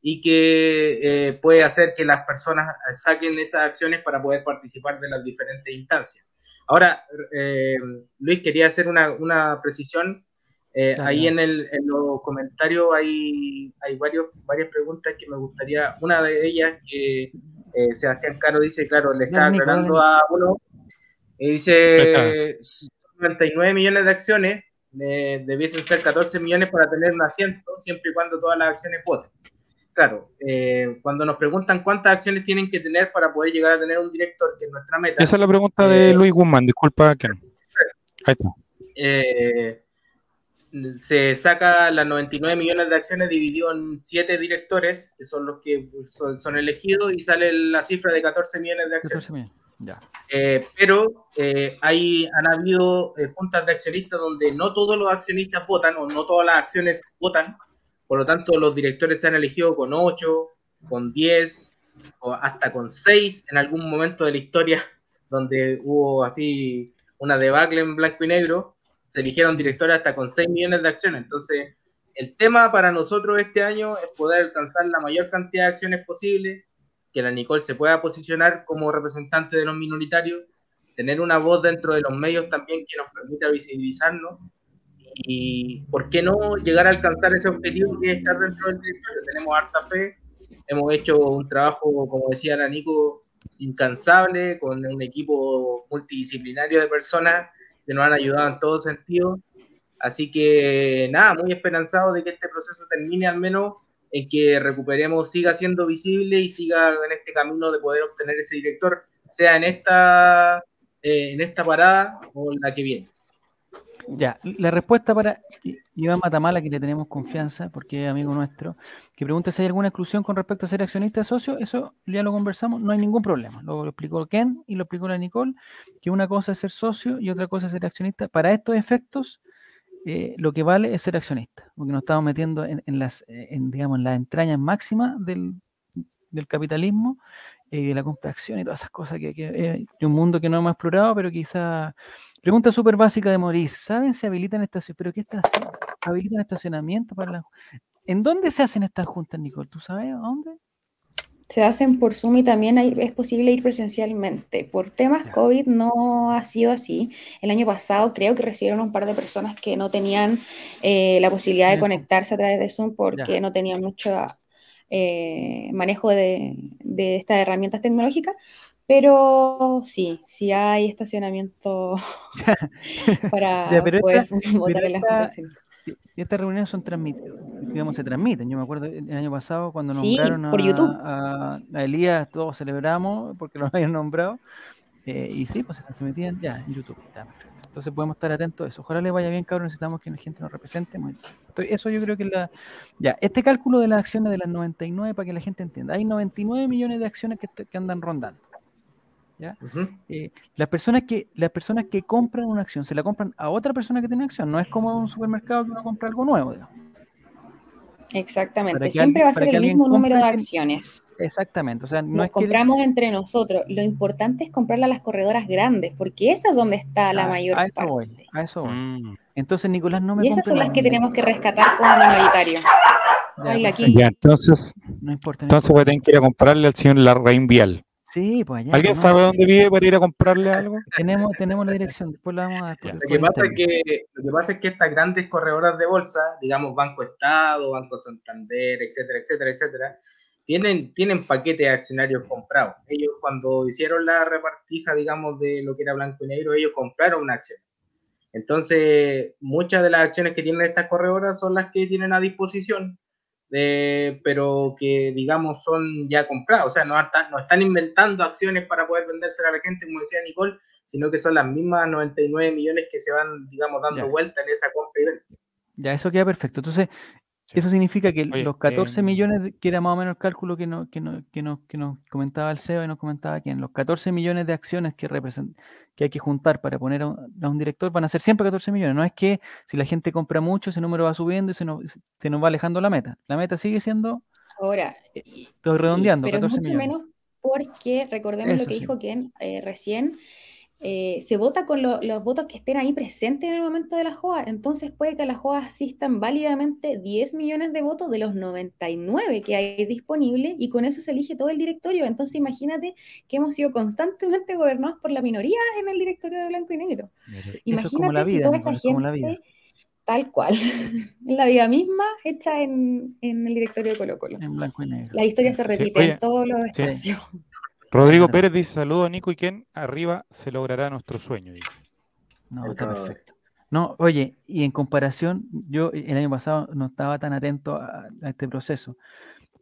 y que eh, puede hacer que las personas saquen esas acciones para poder participar de las diferentes instancias. Ahora, eh, Luis, quería hacer una, precisión. Eh, ahí en, el, en, los comentarios hay, hay varios, varias preguntas que me gustaría. Una de ellas que eh, Sebastián Caro dice, claro, le está aclarando a uno. dice 99 millones de acciones, debiesen ser 14 millones para tener un asiento, siempre y cuando todas las acciones voten claro, eh, cuando nos preguntan cuántas acciones tienen que tener para poder llegar a tener un director, que es nuestra meta. Esa es la pregunta de eh, Luis Guzmán, disculpa que Ahí está. Eh, se saca las 99 millones de acciones dividido en 7 directores, que son los que son, elegidos, y sale la cifra de 14 millones de acciones. 14 millones. Ya. pero hay, han habido juntas de accionistas donde no todos los accionistas votan o no todas las acciones votan, por lo tanto, los directores se han elegido con 8, con 10 o hasta con 6 en algún momento de la historia donde hubo así una debacle en blanco y negro. Se eligieron directores hasta con 6 millones de acciones. Entonces, el tema para nosotros este año es poder alcanzar la mayor cantidad de acciones posible, que la Nicole se pueda posicionar como representante de los minoritarios, tener una voz dentro de los medios también que nos permita visibilizarnos y por qué no llegar a alcanzar ese objetivo que es estar dentro del directorio. Tenemos harta fe, hemos hecho un trabajo, como decía la Nico, incansable, con un equipo multidisciplinario de personas que nos han ayudado en todo sentido. Así que nada, muy esperanzado de que este proceso termine al menos en que recuperemos, siga siendo visible y siga en este camino de poder obtener ese director, sea en esta, eh, en esta parada o en la que viene. Ya, la respuesta para Iván Matamala, que le tenemos confianza, porque es amigo nuestro, que pregunta si hay alguna exclusión con respecto a ser accionista socio, eso ya lo conversamos, no hay ningún problema. Lo, explicó Ken y lo explicó la Nicole, que una cosa es ser socio y otra cosa es ser accionista. Para estos efectos, eh, lo que vale es ser accionista, porque nos estamos metiendo en, las, en, digamos, en las entrañas máximas del capitalismo y de la compra de acciones y todas esas cosas que, que es un mundo que no hemos explorado, pero quizá Pregunta súper básica de Maurice. ¿Saben si habilitan estacionamiento? ¿Pero qué está ¿Habilitan estacionamiento para la ¿En dónde se hacen estas juntas, Nicole? ¿Tú sabes dónde? Se hacen por Zoom y también es posible ir presencialmente. Por temas COVID no ha sido así. El año pasado creo que recibieron un par de personas que no tenían eh, la posibilidad de conectarse a través de Zoom porque no tenían mucho eh, manejo de, de estas herramientas tecnológicas, pero sí, sí hay estacionamiento para poder votar en las y estas reuniones son transmitidas, digamos, se transmiten. Yo me acuerdo el año pasado cuando nombraron a, Elías, todos celebramos porque lo habían nombrado. Eh, y sí, pues se transmitían ya en YouTube. Entonces podemos estar atentos a eso. Ojalá le vaya bien, cabrón. Necesitamos que la gente nos represente. eso yo creo que la. Ya, este cálculo de las acciones de las 99 para que la gente entienda. Hay 99 millones de acciones que andan rondando. Eh, las, personas que, las personas que compran una acción, se la compran a otra persona que tiene acción, no es como un supermercado que uno compra algo nuevo, Exactamente, siempre va a ser el mismo número de acciones. Exactamente, o sea, no Nos es compramos entre nosotros. Lo importante es comprarla a las corredoras grandes, porque esa es donde está la a- mayor a eso parte. voy, a eso voy. Mm. Entonces, Nicolás, no me Y esas son las que tenemos que rescatar como minoritario. Ya, Ay, Ya, entonces, No importa. no entonces voy a tener que ir a comprarle al señor Larraín Vial. Sí, pues allá. ¿Alguien sabe dónde vive para ir a comprarle algo? Tenemos, tenemos la dirección, después la vamos a dar. por-. Lo que, pasa es que, lo que pasa es que estas grandes corredoras de bolsa, digamos Banco Estado, Banco Santander, etcétera, etcétera, etcétera, tienen, tienen paquetes de accionarios comprados. Ellos cuando hicieron la repartija, digamos, de lo que era blanco y negro, ellos compraron una acción. Entonces, muchas de las acciones que tienen estas corredoras son las que tienen a disposición, eh, pero que, digamos, son ya compradas. O sea, no están, no están inventando acciones para poder vendérselas a la gente, como decía Nicole, sino que son las mismas 99 millones que se van, digamos, dando Ya. vuelta en esa compra y venta. Ya, eso queda perfecto. Entonces, Sí. eso significa que Oye, los 14 em, millones, que era más o menos el cálculo que, no, que, no- que, nos, que nos comentaba el CEO y nos comentaba que en los 14 millones de acciones que, represent- que hay que juntar para poner a un, a un director van a ser siempre 14 millones. No es que si la gente compra mucho, ese número va subiendo y se nos, se nos va alejando la meta. La meta sigue siendo, Ahora, estoy sí, redondeando, pero 14 mucho millones. menos porque, recordemos Eso lo que sí. dijo Ken eh, recién, eh, se vota con lo- los votos que estén ahí presentes en el momento de la JOA. Entonces puede que a la JOA asistan válidamente 10 millones de votos de los 99 que hay disponibles y con eso se elige todo el directorio. Entonces imagínate que hemos sido constantemente gobernados por la minoría en el directorio de blanco y negro. Eso es Imagínate como la si vida, toda esa vida. gente, tal cual, en la vida misma, hecha en, en el directorio de Colo Colo. En blanco y negro. La historia se Sí, repite oye, en todos los sí. Rodrigo. Pérez dice saludo a Nico y Ken, arriba se logrará nuestro sueño, dice. No, está perfecto. No, oye, y en comparación, yo el año pasado no estaba tan atento a, a este proceso,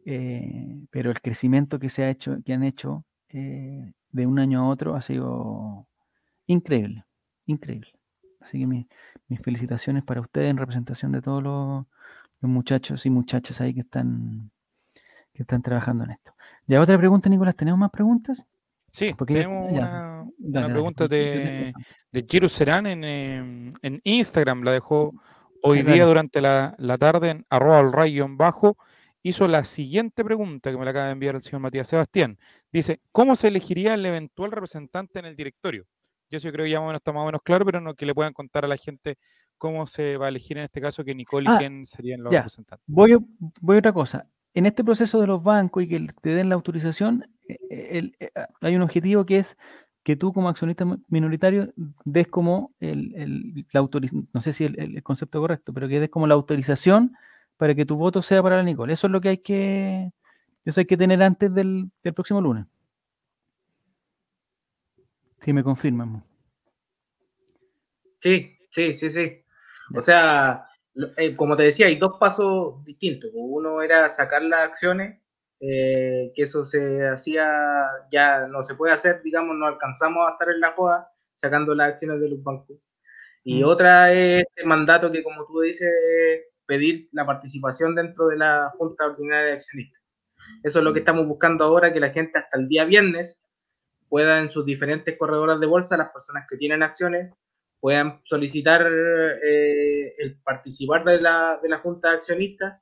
eh, pero el crecimiento que se ha hecho, que han hecho eh, de un año a otro ha sido increíble, increíble. Así que mi- mis felicitaciones para ustedes en representación de todos los, los muchachos y muchachas ahí que están, que están trabajando en esto. Ya otra pregunta, Nicolás, ¿tenemos más preguntas? Sí, Porque tenemos ya, una, Dale, una dale, pregunta de, de Giro Serán en, em, en Instagram, la dejó hoy día durante la, la tarde en arroba al rayo bajo. Hizo la siguiente pregunta que me la acaba de enviar el señor Matías Sebastián. Dice, ¿cómo se elegiría el eventual representante en el directorio? Yo sí creo que ya más o menos está más o menos claro, pero no que le puedan contar a la gente cómo se va a elegir en este caso que Nicole y Ah, Ken serían los ya. representantes. Voy, voy a otra cosa. En este proceso de los bancos y que te den la autorización, eh, el- eh, ah, hay un objetivo que es que tú como accionista mi- minoritario des como el, el- la autorización, no sé si el, el concepto correcto, pero que des como la autorización para que tu voto sea para la Nicole. Eso es lo que hay que, eso hay que tener antes del, del próximo lunes. Si me confirman. Sí, sí, sí, sí. O sea, eh, como te decía, hay dos pasos distintos. Uno era sacar las acciones, eh, que eso se hacía, ya no se puede hacer, digamos, no alcanzamos a estar en la joda sacando las acciones de los bancos. Y Mm. otra es este mandato que, como tú dices, es pedir la participación dentro de la Junta Ordinaria de Accionistas. Eso es lo que estamos buscando ahora, que la gente hasta el día viernes pueda en sus diferentes corredoras de bolsa, las personas que tienen acciones, puedan solicitar eh, el participar de la, de la Junta de Accionistas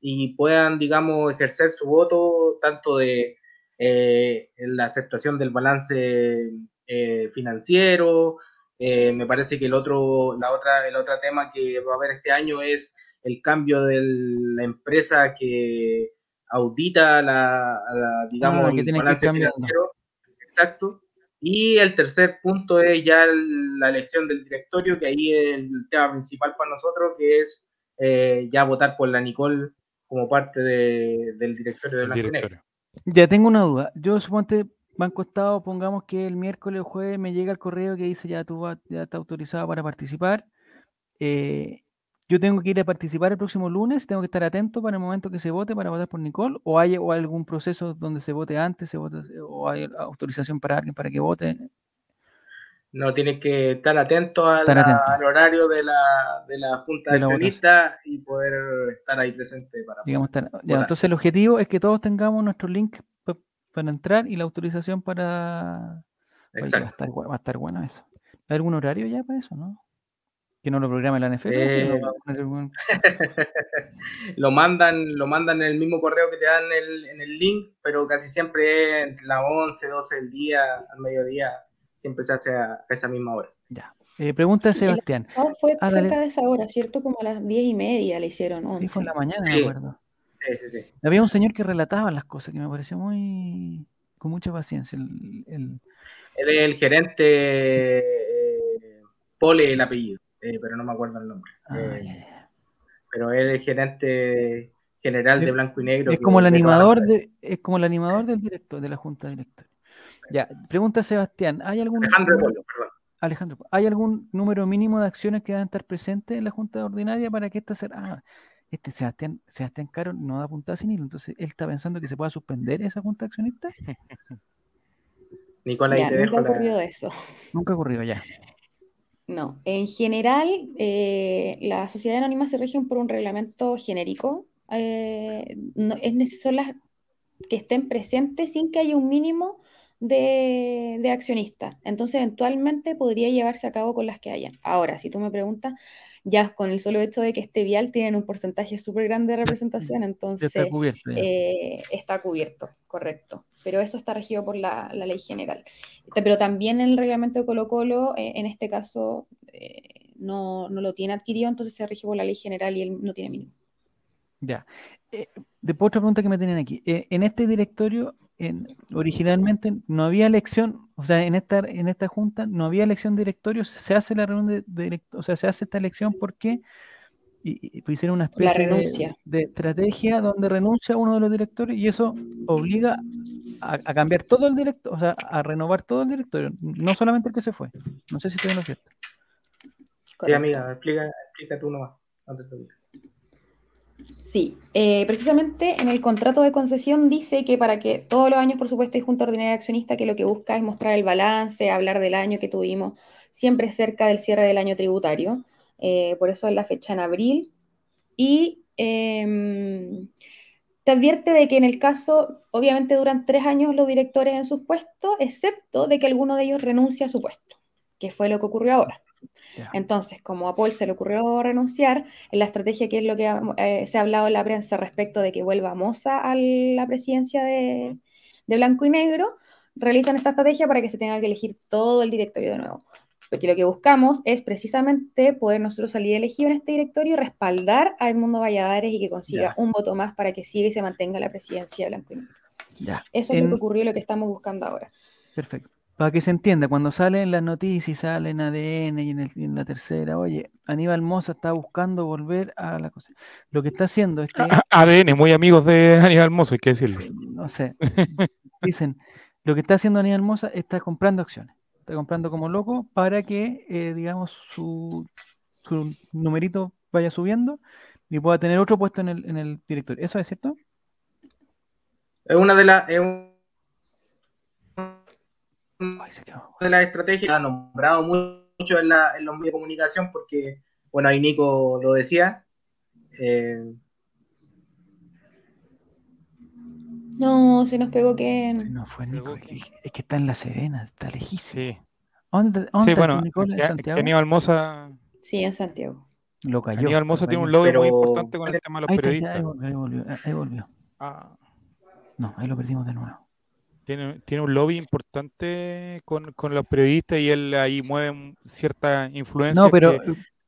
y puedan, digamos, ejercer su voto tanto de eh, la aceptación del balance eh, financiero. eh, me parece que el otro, la otra, el otro tema que va a haber este año es el cambio de la empresa que audita la, la, digamos, Ah, que el que balance cambiando. financiero. Exacto. Y el tercer punto es ya el- la elección del directorio, que ahí es el tema principal para nosotros, que es eh, ya votar por la Nicole como parte de- del directorio de El Blanco y Negro. directorio. Ya tengo una duda. Yo suponte Banco Estado, pongamos que el miércoles o jueves me llega el correo que dice ya tú vas- ya está autorizado para participar. Eh, yo tengo que ir a participar el próximo lunes, tengo que estar atento para el momento que se vote para votar por Nicole, o hay, o algún proceso donde se vote antes, se vote, o hay autorización para alguien para que vote. No tienes que estar atento, a Estar la- atento. al horario de la, de la Junta de, De. Accionistas y poder estar ahí presente para Digamos, estar- ya, votar. entonces el objetivo es que todos tengamos nuestro link pa- para entrar y la autorización para... Oye, va, a Exacto. estar, va a estar bueno eso. ¿Hay algún horario ya para eso, no? Que no lo programe la NFL. Eh, lo mandan, lo mandan en el mismo correo que te dan en el, link, pero casi siempre es la 11, 12 del día, al mediodía, siempre se hace a esa misma hora. Ya. Eh, pregunta de Sebastián. fue ah, cerca de esa hora, ¿cierto? Como a las 10 y media le hicieron. 11. Sí, fue en la mañana, me acuerdo. Sí, sí, sí. Había un señor que relataba las cosas que me pareció muy. con mucha paciencia. El, Él es el gerente. Eh, Pole, el apellido. Eh, pero no me acuerdo el nombre. Ah, eh, pero él es el gerente general de Blanco y Negro. Es como el animador de, es como el animador del director, de la Junta Directoria. Ya, pregunta Sebastián, ¿hay algún Alejandro Polo, perdón. Alejandro, ¿hay algún número mínimo de acciones que deben estar presentes en la Junta Ordinaria para que esta sea... Ah, este Sebastián, Sebastián Caro no da puntada sin hilo, entonces él está pensando que se pueda suspender esa junta accionista. Nicolás, nunca ha ocurrido eso. Nunca ha ocurrido ya. No, en general, eh, las sociedades anónimas se rigen por un reglamento genérico. Eh, no, es necesario que estén presentes sin que haya un mínimo de, de accionistas. Entonces, eventualmente podría llevarse a cabo con las que hayan. Ahora, si tú me preguntas, ya con el solo hecho de que este vial tiene un porcentaje súper grande de representación, entonces está cubierto, eh, está cubierto, correcto. Pero eso está regido por la, ley general. Pero también el reglamento de Colo Colo, eh, en este caso, eh, no, no, lo tiene adquirido, entonces se rige por la ley general y él no tiene mínimo. Ya. después otra pregunta que me tienen aquí. en este directorio originalmente no había elección, o sea, en esta, en esta junta no había elección de directorio, se hace la reunión de, directorio, o sea, se hace esta elección porque y, pues hicieron una especie de, estrategia donde renuncia uno de los directorios y eso obliga a, cambiar todo el directorio, o sea, a renovar todo el directorio, no solamente el que se fue. No sé si estoy en lo cierto. Sí, amiga, explica, explica tú nomás. Sí, eh, precisamente en el contrato de concesión dice que para que todos los años, por supuesto, hay Junta Ordinaria de Accionista que lo que busca es mostrar el balance, hablar del año que tuvimos, siempre cerca del cierre del año tributario. Eh, por eso es la fecha en abril. Y em, te advierte de que en el caso, obviamente duran tres años los directores en sus puestos, excepto de que alguno de ellos renuncia a su puesto, que fue lo que ocurrió ahora. Entonces, como a Paul se le ocurrió renunciar, en la estrategia que es lo que eh, se ha hablado en la prensa respecto de que vuelva Moza a la presidencia de, Blanco y Negro, realizan esta estrategia para que se tenga que elegir todo el directorio de nuevo. Porque lo que buscamos es precisamente poder nosotros salir elegidos en este directorio y respaldar a Edmundo Valladares y que consiga un voto más para que siga y se mantenga la presidencia de Blanco y Negro. Eso es lo que ocurrió y lo que estamos buscando ahora. Perfecto para que se entienda, cuando salen las noticias, sale en ADN y en, la tercera, oye, Aníbal Mosa está buscando volver a la cosa. Lo que está haciendo es que. ADN, muy amigos de Aníbal Mosa, hay que decirlo. No sé. Dicen, lo que está haciendo Aníbal Mosa está comprando acciones. Está comprando como loco para que, eh, digamos, su, su, numerito vaya subiendo y pueda tener otro puesto en el, en el directorio. ¿Eso es cierto? Es una de las de la estrategia ha nombrado mucho en, la, en los medios de comunicación porque, bueno, ahí Nico lo decía. Eh, no, se nos pegó que. No fue Nico, es que está en La Serena, está lejísimo. Sí. ¿Dónde, dónde sí, bueno, ¿En Santiago? Aníbal Mosa. Sí, en Santiago. Lo cayó. Aníbal Mosa tiene un lobby muy importante con el tema de los periodistas. ahí, volvió, ahí volvió. Ah. No, ahí lo perdimos de nuevo. Tiene, tiene un lobby importante con, con, los periodistas y él ahí mueve cierta influencia. No, pero.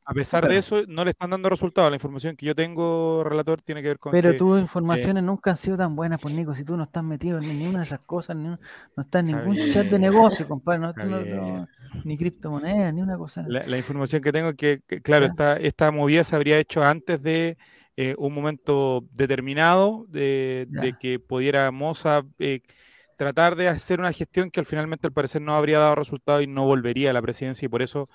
A pesar de eso, no le están dando resultados. La información que yo tengo, relator, tiene que ver con. Pero tus informaciones nunca han sido tan buenas, pues Nico. Si tú no estás metido en ninguna de esas cosas, ni, no estás en ningún chat de negocio, compadre. No, ni criptomonedas, ni una cosa. La, información que tengo es que, claro, esta, esta movida se habría hecho antes de eh, un momento determinado de, de que pudiera Moza. Eh, tratar de hacer una gestión que al finalmente al parecer no habría dado resultado y no volvería a la presidencia y por eso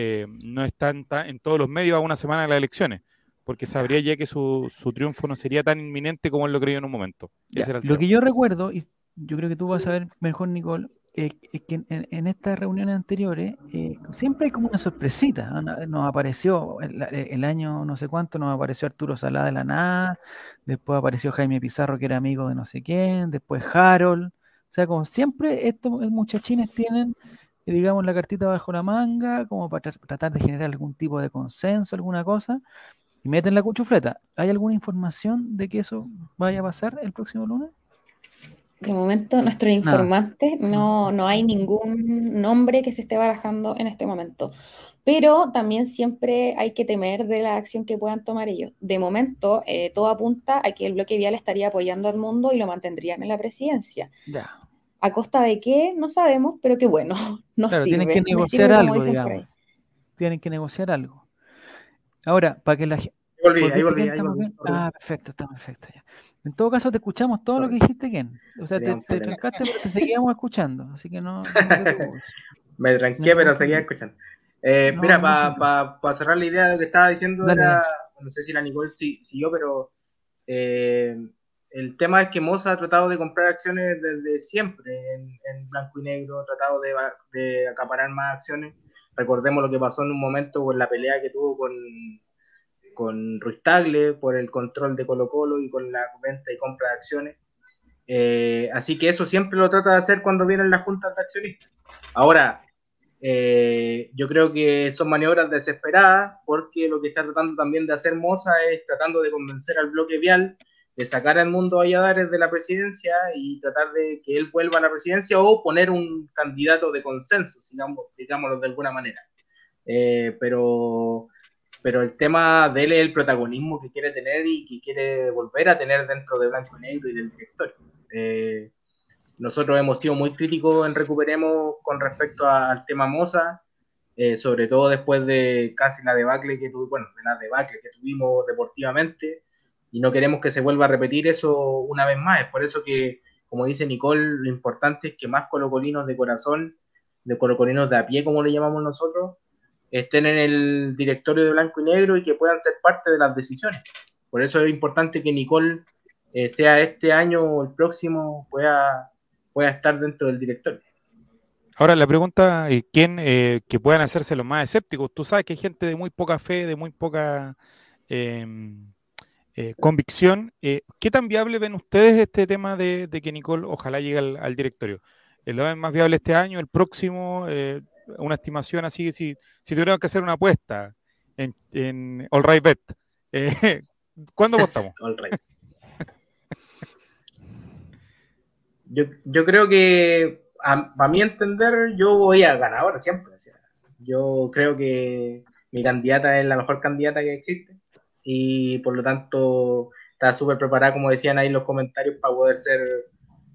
eh, no está en, todos los medios a una semana de las elecciones, porque sabría ya que su, triunfo no sería tan inminente como él lo creyó en un momento. lo que yo recuerdo, y yo creo que tú vas a ver mejor, Nicole, es que en, estas reuniones anteriores eh, siempre hay como una sorpresita. Nos apareció el, el, año no sé cuánto, nos apareció Arturo Salada de la nada, después apareció Jaime Pizarro que era amigo de no sé quién, después Harold, o sea, como siempre, estos muchachines tienen digamos, la cartita bajo la manga, como para tratar de generar algún tipo de consenso, alguna cosa, y meten la cuchufleta. ¿Hay alguna información de que eso vaya a pasar el próximo lunes? De momento, nuestros informantes no, no hay ningún nombre que se esté barajando en este momento. Pero también siempre hay que temer de la acción que puedan tomar ellos. De momento, eh, todo apunta a que el bloque vial estaría apoyando al mundo y lo mantendrían en la presidencia. Ya. ¿A costa de qué? No sabemos, pero que bueno, no Claro, sirve. tienen que negociar sirve algo, digamos. Tienen que negociar algo. Ahora, para que la gente... Ahí volví, ahí ¿Volviste, volví, ahí ¿Estamos volví. Ah, perfecto, está perfecto ya. En todo caso, te escuchamos todo lo que dijiste, Ken. O sea, te, trancaste, pero te seguíamos escuchando. Así que no. Me No tranqué, pero seguía escuchando. Eh, No, mira, no, para tranquilo. cerrar la idea de lo que estaba diciendo, Dale, era, dale. no sé si la Nicole si- siguió, pero eh, el tema es que Moza ha tratado de comprar acciones desde siempre en, blanco y negro, ha tratado de, de acaparar más acciones. Recordemos lo que pasó en un momento con la pelea que tuvo con, con Ruiz Tagle por el control de Colo Colo y con la venta y compra de acciones. Eh, así que eso siempre lo trata de hacer cuando vienen las juntas de accionistas. Ahora, eh, yo creo que son maniobras desesperadas porque lo que está tratando también de hacer Moza es tratando de convencer al bloque vial de sacar al mundo Valladares de la presidencia y tratar de que él vuelva a la presidencia o poner un candidato de consenso, digamos, digámoslo de alguna manera. Eh, pero, pero el tema de él es el protagonismo que quiere tener y que quiere volver a tener dentro de Blanco y Negro y del directorio. Eh, nosotros hemos sido muy críticos en Recuperemos con respecto a- al tema Moza, eh, sobre todo después de casi la debacle que tuvimos, bueno, de la debacle que tuvimos deportivamente, y no queremos que se vuelva a repetir eso una vez más. Es por eso que, como dice Nicole, lo importante es que más colocolinos de corazón, de colocolinos de a pie, como le llamamos nosotros, estén en el directorio de blanco y negro y que puedan ser parte de las decisiones. Por eso es importante que Nicole, eh, sea este año o el próximo, pueda, pueda estar dentro del directorio. Ahora la pregunta, ¿quién eh, que puedan hacerse los más escépticos? Tú sabes que hay gente de muy poca fe, de muy poca eh, eh, convicción. Eh, ¿Qué tan viable ven ustedes este tema de, de que Nicole ojalá llegue al, al directorio? ¿Lo ven más viable este año, el próximo? Eh, una estimación así, si, si tuviéramos que hacer una apuesta en, en All Right Bet, eh, ¿cuándo apostamos? All right. Yo, yo creo que, a, a mi entender, yo voy a ganador siempre. o sea, yo creo que mi candidata es la mejor candidata que existe y por lo tanto está súper preparada, como decían ahí en los comentarios, para poder ser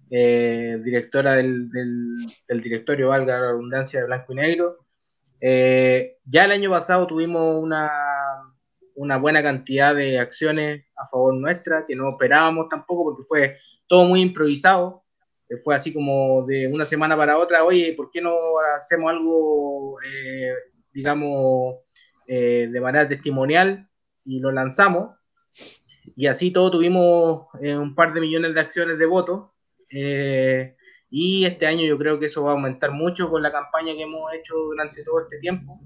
eh, directora del, del, del directorio, valga la redundancia, de Blanco y Negro. Eh, ya el año pasado tuvimos una, una buena cantidad de acciones a favor nuestra, que no esperábamos tampoco porque fue todo muy improvisado. Eh, Fue así como de una semana para otra, oye, ¿por qué no hacemos algo, eh, digamos, eh, de manera testimonial? Y lo lanzamos. Y así todo tuvimos eh, un par de millones de acciones de votos. Eh, y este año yo creo que eso va a aumentar mucho con la campaña que hemos hecho durante todo este tiempo.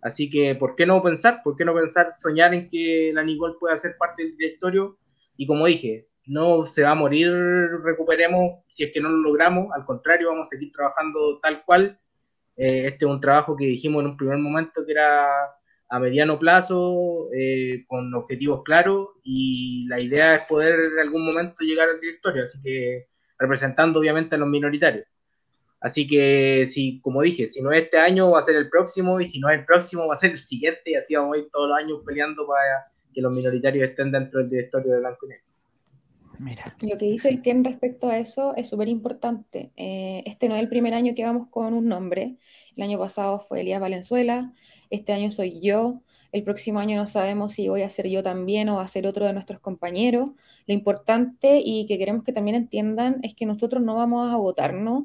Así que, ¿por qué no pensar? ¿Por qué no pensar, soñar en que la Nicole pueda ser parte del directorio? Y como dije, no se va a morir, recuperemos si es que no lo logramos. Al contrario, vamos a seguir trabajando tal cual. Eh, este es un trabajo que dijimos en un primer momento que era a mediano plazo, eh, con objetivos claros, y la idea es poder en algún momento llegar al directorio. Así que representando obviamente a los minoritarios. Así que, si, como dije, si no es este año, va a ser el próximo, y si no es el próximo, va a ser el siguiente, y así vamos a ir todos los años peleando para que los minoritarios estén dentro del directorio de Blanco y Negro. Lo que dice el Ken respecto a eso es súper importante. Eh, este no es el primer año que vamos con un nombre. El año pasado fue Elías Valenzuela, este año soy yo. El próximo año no sabemos si voy a ser yo también o a ser otro de nuestros compañeros. Lo importante y que queremos que también entiendan es que nosotros no vamos a agotarnos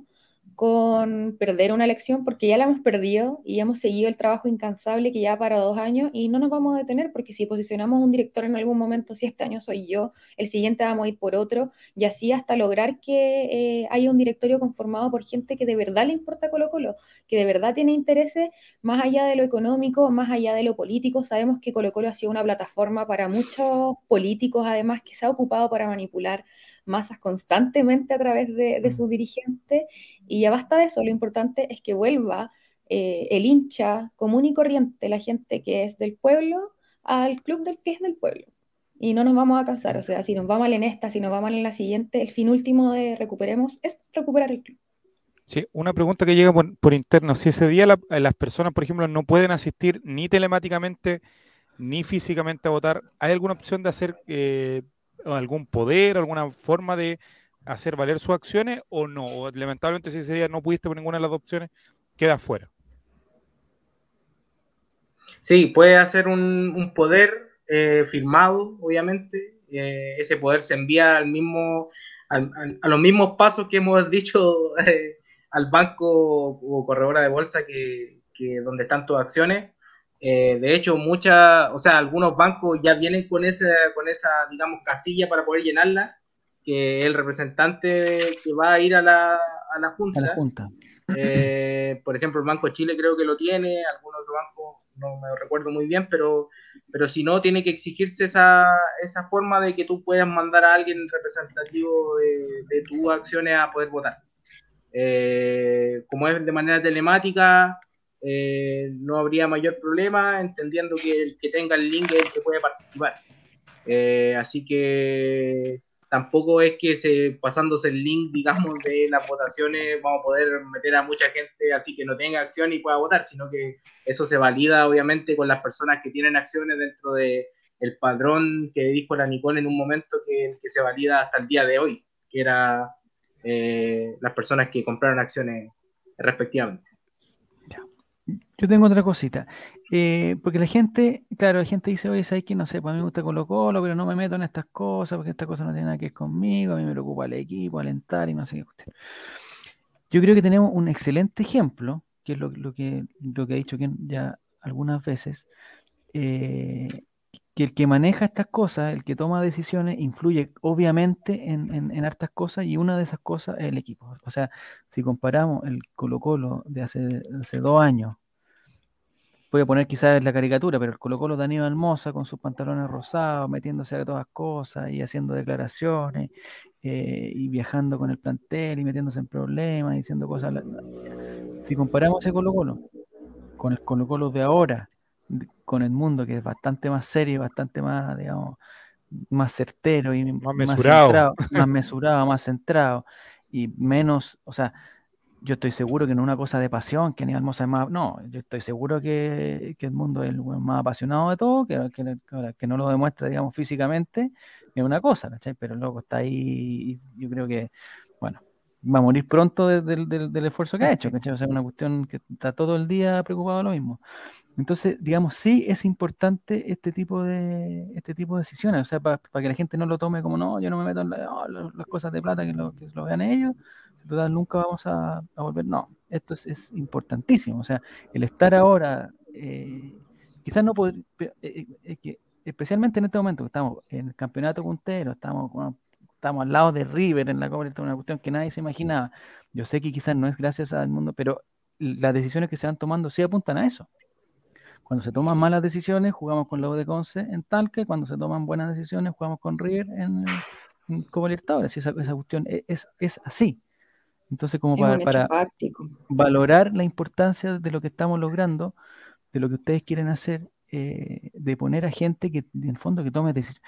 con perder una elección porque ya la hemos perdido y hemos seguido el trabajo incansable que ya para dos años y no nos vamos a detener porque si posicionamos un director en algún momento, si este año soy yo, el siguiente vamos a ir por otro y así hasta lograr que eh, haya un directorio conformado por gente que de verdad le importa Colo Colo, que de verdad tiene intereses más allá de lo económico, más allá de lo político. Sabemos que Colo Colo ha sido una plataforma para muchos políticos además que se ha ocupado para manipular masas constantemente a través de, de sus dirigentes y ya basta de eso, lo importante es que vuelva eh, el hincha común y corriente, la gente que es del pueblo, al club del que es del pueblo. Y no nos vamos a cansar, o sea, si nos va mal en esta, si nos va mal en la siguiente, el fin último de recuperemos es recuperar el club. Sí, una pregunta que llega por, interno. Si ese día las personas, por ejemplo, no pueden asistir ni telemáticamente ni físicamente a votar, ¿hay alguna opción de hacer eh, algún poder, alguna forma de hacer valer sus acciones o no? O, lamentablemente, si ese día no pudiste por ninguna de las opciones, queda fuera. Sí, puede hacer un, poder eh, firmado, obviamente. Eh, ese poder se envía al mismo, a los mismos pasos que hemos dicho eh, al banco o corredora de bolsa que, donde están tus acciones. De hecho, muchas, o sea, algunos bancos ya vienen con esa, con esa, digamos, casilla para poder llenarla, que el representante que va a ir a la, a la Junta. la junta. por ejemplo, el Banco Chile creo que lo tiene, algún otro banco no me recuerdo muy bien, pero, pero si no, tiene que exigirse esa, esa forma de que tú puedas mandar a alguien representativo de, de tus acciones a poder votar. Eh, como es de manera telemática, eh, no habría mayor problema, entendiendo que el que tenga el link es el que puede participar. Eh, así que tampoco es que se, pasándose el link, digamos, de las votaciones vamos a poder meter a mucha gente así que no tenga acción y pueda votar, sino que eso se valida obviamente con las personas que tienen acciones dentro de el padrón que dijo la Nicole en un momento que, que se valida hasta el día de hoy, que era eh, las personas que compraron acciones respectivamente. Yo tengo otra cosita. Eh, porque la gente, claro, la gente dice, oye, ¿sabes que No sé, pues a mí me gusta Colo Colo, pero no me meto en estas cosas, porque estas cosas no tienen nada que ver conmigo, a mí me preocupa el equipo, alentar y no sé qué Yo creo que tenemos un excelente ejemplo, que es lo, que, lo que ha dicho ya algunas veces, eh, que el que maneja estas cosas, el que toma decisiones, influye obviamente en, en, hartas cosas y una de esas cosas es el equipo. O sea, si comparamos el Colo Colo de hace, hace dos años voy a poner quizás la caricatura, pero el Colo Colo de Aníbal con sus pantalones rosados, metiéndose a todas cosas y haciendo declaraciones eh, y viajando con el plantel y metiéndose en problemas, diciendo cosas. Si comparamos ese Colo Colo con el Colo Colo de ahora, con el mundo que es bastante más serio, bastante más, digamos, más certero y más mesurado, más, mesurado, más centrado y menos, o sea, yo estoy seguro que no es una cosa de pasión, que Aníbal Mosa es más. No, yo estoy seguro que, que el mundo es el más apasionado de todo, que, que, no lo demuestra, digamos, físicamente, es una cosa, ¿cachai? Pero luego está ahí y yo creo que, bueno, va a morir pronto del esfuerzo que ha hecho, ¿cachai? O sea, es una cuestión que está todo el día preocupado de lo mismo. Entonces, digamos, sí es importante este tipo de, este tipo de decisiones, o sea, para que la gente no lo tome como, no, yo no me meto en oh, las cosas de plata, que lo, que lo vean ellos total nunca vamos a, volver. No, esto es, importantísimo. O sea, el estar ahora, eh, quizás no podría, eh, eh, especialmente en este momento que estamos en el campeonato puntero, estamos, estamos al lado de River en la Copa una cuestión que nadie se imaginaba. Yo sé que quizás no es gracias al mundo, pero las decisiones que se van tomando sí apuntan a eso. Cuando se toman malas decisiones, jugamos con la de Conce en Talca, cuando se toman buenas decisiones, jugamos con River en, Copa Libertadores. esa, esa cuestión es, es así. Entonces, como para, valorar la importancia de lo que estamos logrando, de lo que ustedes quieren hacer, eh, de poner a gente que en el fondo que tome decisiones.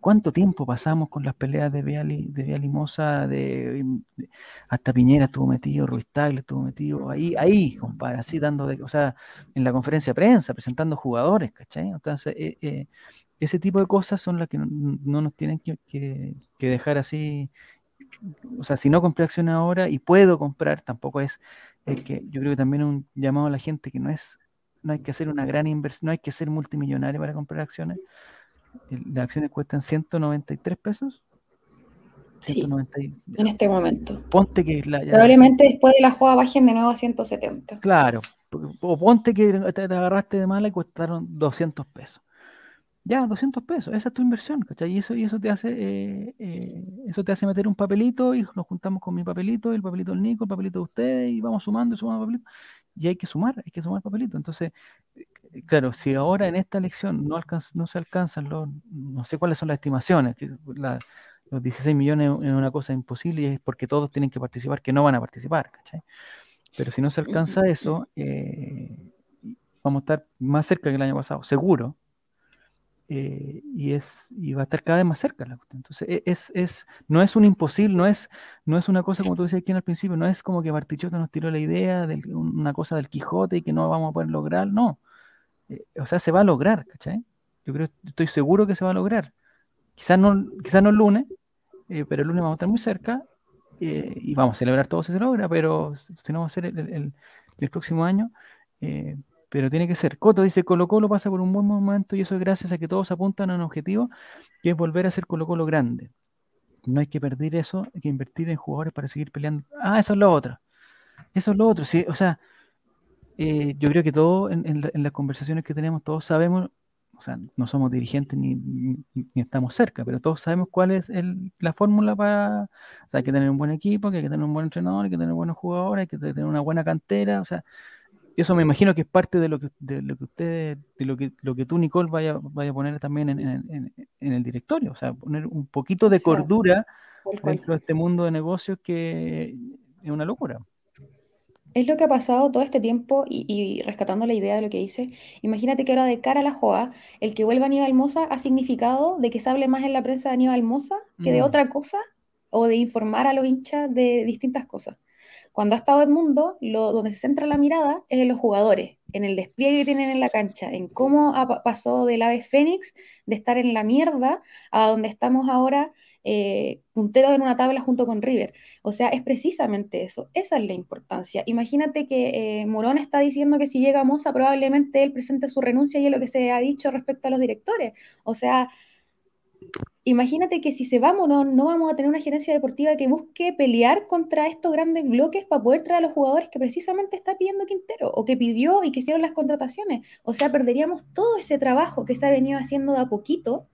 ¿Cuánto tiempo pasamos con las peleas de Vial de Vialimosa, de, de, hasta Piñera estuvo metido, Ruiz Tagle estuvo metido, ahí, ahí, compadre, así dando, de, o sea, en la conferencia de prensa, presentando jugadores, ¿cachai? Entonces, eh, eh, ese tipo de cosas son las que no, nos tienen que, que dejar así o sea, si no compré acciones ahora y puedo comprar, tampoco es, que yo creo que también un llamado a la gente que no es, no hay que hacer una gran inversión, no hay que ser multimillonario para comprar acciones. Las acciones cuestan 193 pesos. Sí, en este momento. Ponte que la, Probablemente después de la jugada bajen de nuevo a 170. Claro, o ponte que te, agarraste de mala y costaron 200 pesos. Ya, 200 pesos, esa es tu inversión, ¿cachai? Y eso, y eso te hace eh, eh, eso te hace meter un papelito y nos juntamos con mi papelito, el papelito del Nico, el papelito de ustedes, y vamos sumando y sumando papelitos. Y hay que sumar, hay que sumar papelito. Entonces, eh, claro, si ahora en esta elección no, alcanza, no se alcanzan los, no sé cuáles son las estimaciones, la, los 16 millones es una cosa imposible y es porque todos tienen que participar, que no van a participar, ¿cachai? Pero si no se alcanza eso, eh, vamos a estar más cerca que el año pasado, seguro. Eh, y es y va a estar cada vez más cerca la Entonces, e, es, es, no es un imposible, no es, no es una cosa como tú decías aquí al principio, no es como que Bartichotto nos tiró la idea de una cosa del Quijote y que no vamos a poder lograr, no. Eh, o sea, se va a lograr, ¿cachai? Yo creo, estoy seguro que se va a lograr. Quizás no, quizás no el lunes, eh, pero el lunes vamos a estar muy cerca y vamos a celebrar todo si se logra, pero si no va a ser el, el próximo año pero tiene que ser. Coto dice, Colo Colo pasa por un buen momento y eso es gracias a que todos apuntan a un objetivo, que es volver a ser Colo Colo grande. No hay que perder eso, hay que invertir en jugadores para seguir peleando. Ah, eso es lo otro. Eso es lo otro. Sí, o sea, eh, yo creo que todos en, las conversaciones que tenemos, todos sabemos, o sea, no somos dirigentes ni, ni, estamos cerca, pero todos sabemos cuál es la fórmula para, o sea, hay que tener un buen equipo, que hay que tener un buen entrenador, hay que tener buenos jugadores, hay que tener una buena cantera, o sea, eso me imagino que es parte de lo que, de lo que ustedes, de lo que, lo que tú, Nicole, vaya, vaya a poner también en, el directorio. O sea, poner un poquito de cordura dentro de este mundo de negocios que es una locura. Es lo que ha pasado todo este tiempo y, rescatando la idea de lo que dice, imagínate que ahora de cara a la JOA, el que vuelva Aníbal Moza ha significado de que se hable más en la prensa de Aníbal Moza que de mm. otra cosa o de informar a los hinchas de distintas cosas. Cuando ha estado Edmundo, lo, donde se centra la mirada es en los jugadores, en el despliegue que tienen en la cancha, en cómo pasó del ave Fénix de estar en la mierda a donde estamos ahora eh, punteros en una tabla junto con River. O sea, es precisamente eso, esa es la importancia. Imagínate que eh, Morón está diciendo que si llega Moza probablemente él presente su renuncia y es lo que se ha dicho respecto a los directores. O sea, imagínate que si se va no, no vamos a tener una gerencia deportiva que busque pelear contra estos grandes bloques para poder traer a los jugadores que precisamente está pidiendo Quintero o que pidió y que hicieron las contrataciones. O sea, perderíamos todo ese trabajo que se ha venido haciendo de a poquito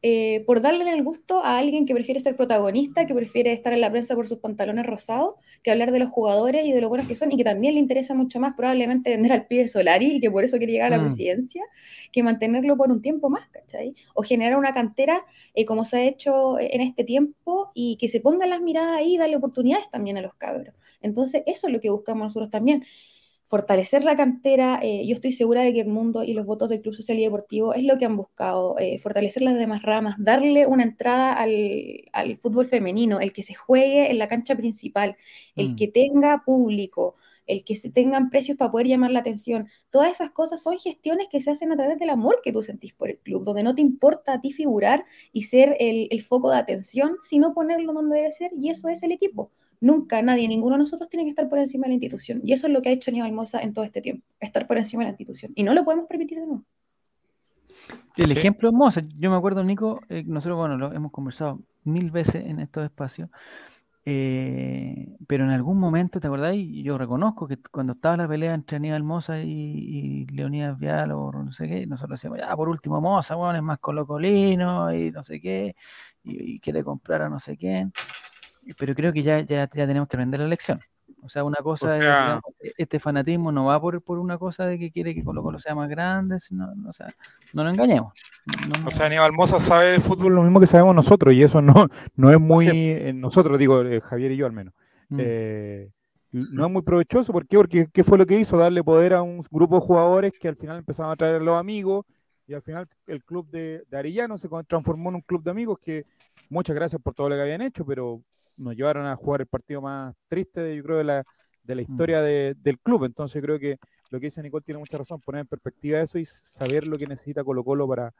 eh, por darle el gusto a alguien que prefiere ser protagonista, que prefiere estar en la prensa por sus pantalones rosados, que hablar de los jugadores y de lo buenos que son, y que también le interesa mucho más probablemente vender al pibe Solari y que por eso quiere llegar a la mm. presidencia, que mantenerlo por un tiempo más, ¿cachai? O generar una cantera eh, como se ha hecho en este tiempo y que se pongan las miradas ahí y darle oportunidades también a los cabros. Entonces, eso es lo que buscamos nosotros también fortalecer la cantera. Eh, yo estoy segura de que el mundo y los votos del Club Social y Deportivo es lo que han buscado, eh, fortalecer las demás ramas, darle una entrada al, fútbol femenino, el que se juegue en la cancha principal, el mm. que tenga público, el que se tengan precios para poder llamar la atención. Todas esas cosas son gestiones que se hacen a través del amor que tú sentís por el club, donde no te importa a ti figurar y ser el, el foco de atención, sino ponerlo donde debe ser, y eso es el equipo. Nunca nadie, ninguno de nosotros tiene que estar por encima de la institución. Y eso es lo que ha hecho Aníbal Mosa en todo este tiempo, estar por encima de la institución. Y no lo podemos permitir de nuevo. El ejemplo es Mosa. Yo me acuerdo, Nico, eh, nosotros, bueno, lo hemos conversado mil veces en estos espacios, eh, pero en algún momento, ¿te acordás? Y yo reconozco que cuando estaba la pelea entre Aníbal Mosa y, Leonidas Vial o no sé qué, nosotros decíamos, ya, por último, Mosa, bueno, es más colocolino y no sé qué, y, y quiere comprar a no sé quién pero creo que ya, ya, ya tenemos que aprender la lección. O sea, una cosa e, este fanatismo no va por, por, una cosa de que quiere que Colo Colo sea más grande, sino, o sea, no nos engañemos. o sea, Aníbal Mosa sabe de fútbol lo mismo que sabemos nosotros, y eso no, no es muy, eh, nosotros, digo, eh, Javier y yo al menos. Mm. Eh, no es muy provechoso, ¿por qué? Porque ¿qué fue lo que hizo? Darle poder a un grupo de jugadores que al final empezaban a traer a los amigos, y al final el club de, de Arellano se transformó en un club de amigos que muchas gracias por todo lo que habían hecho, pero nos llevaron a jugar el partido más triste, yo creo, de la, de la mm. historia del club. Entonces creo que lo que dice Nicole tiene mucha razón, poner en perspectiva eso y saber lo que necesita Colo Colo para,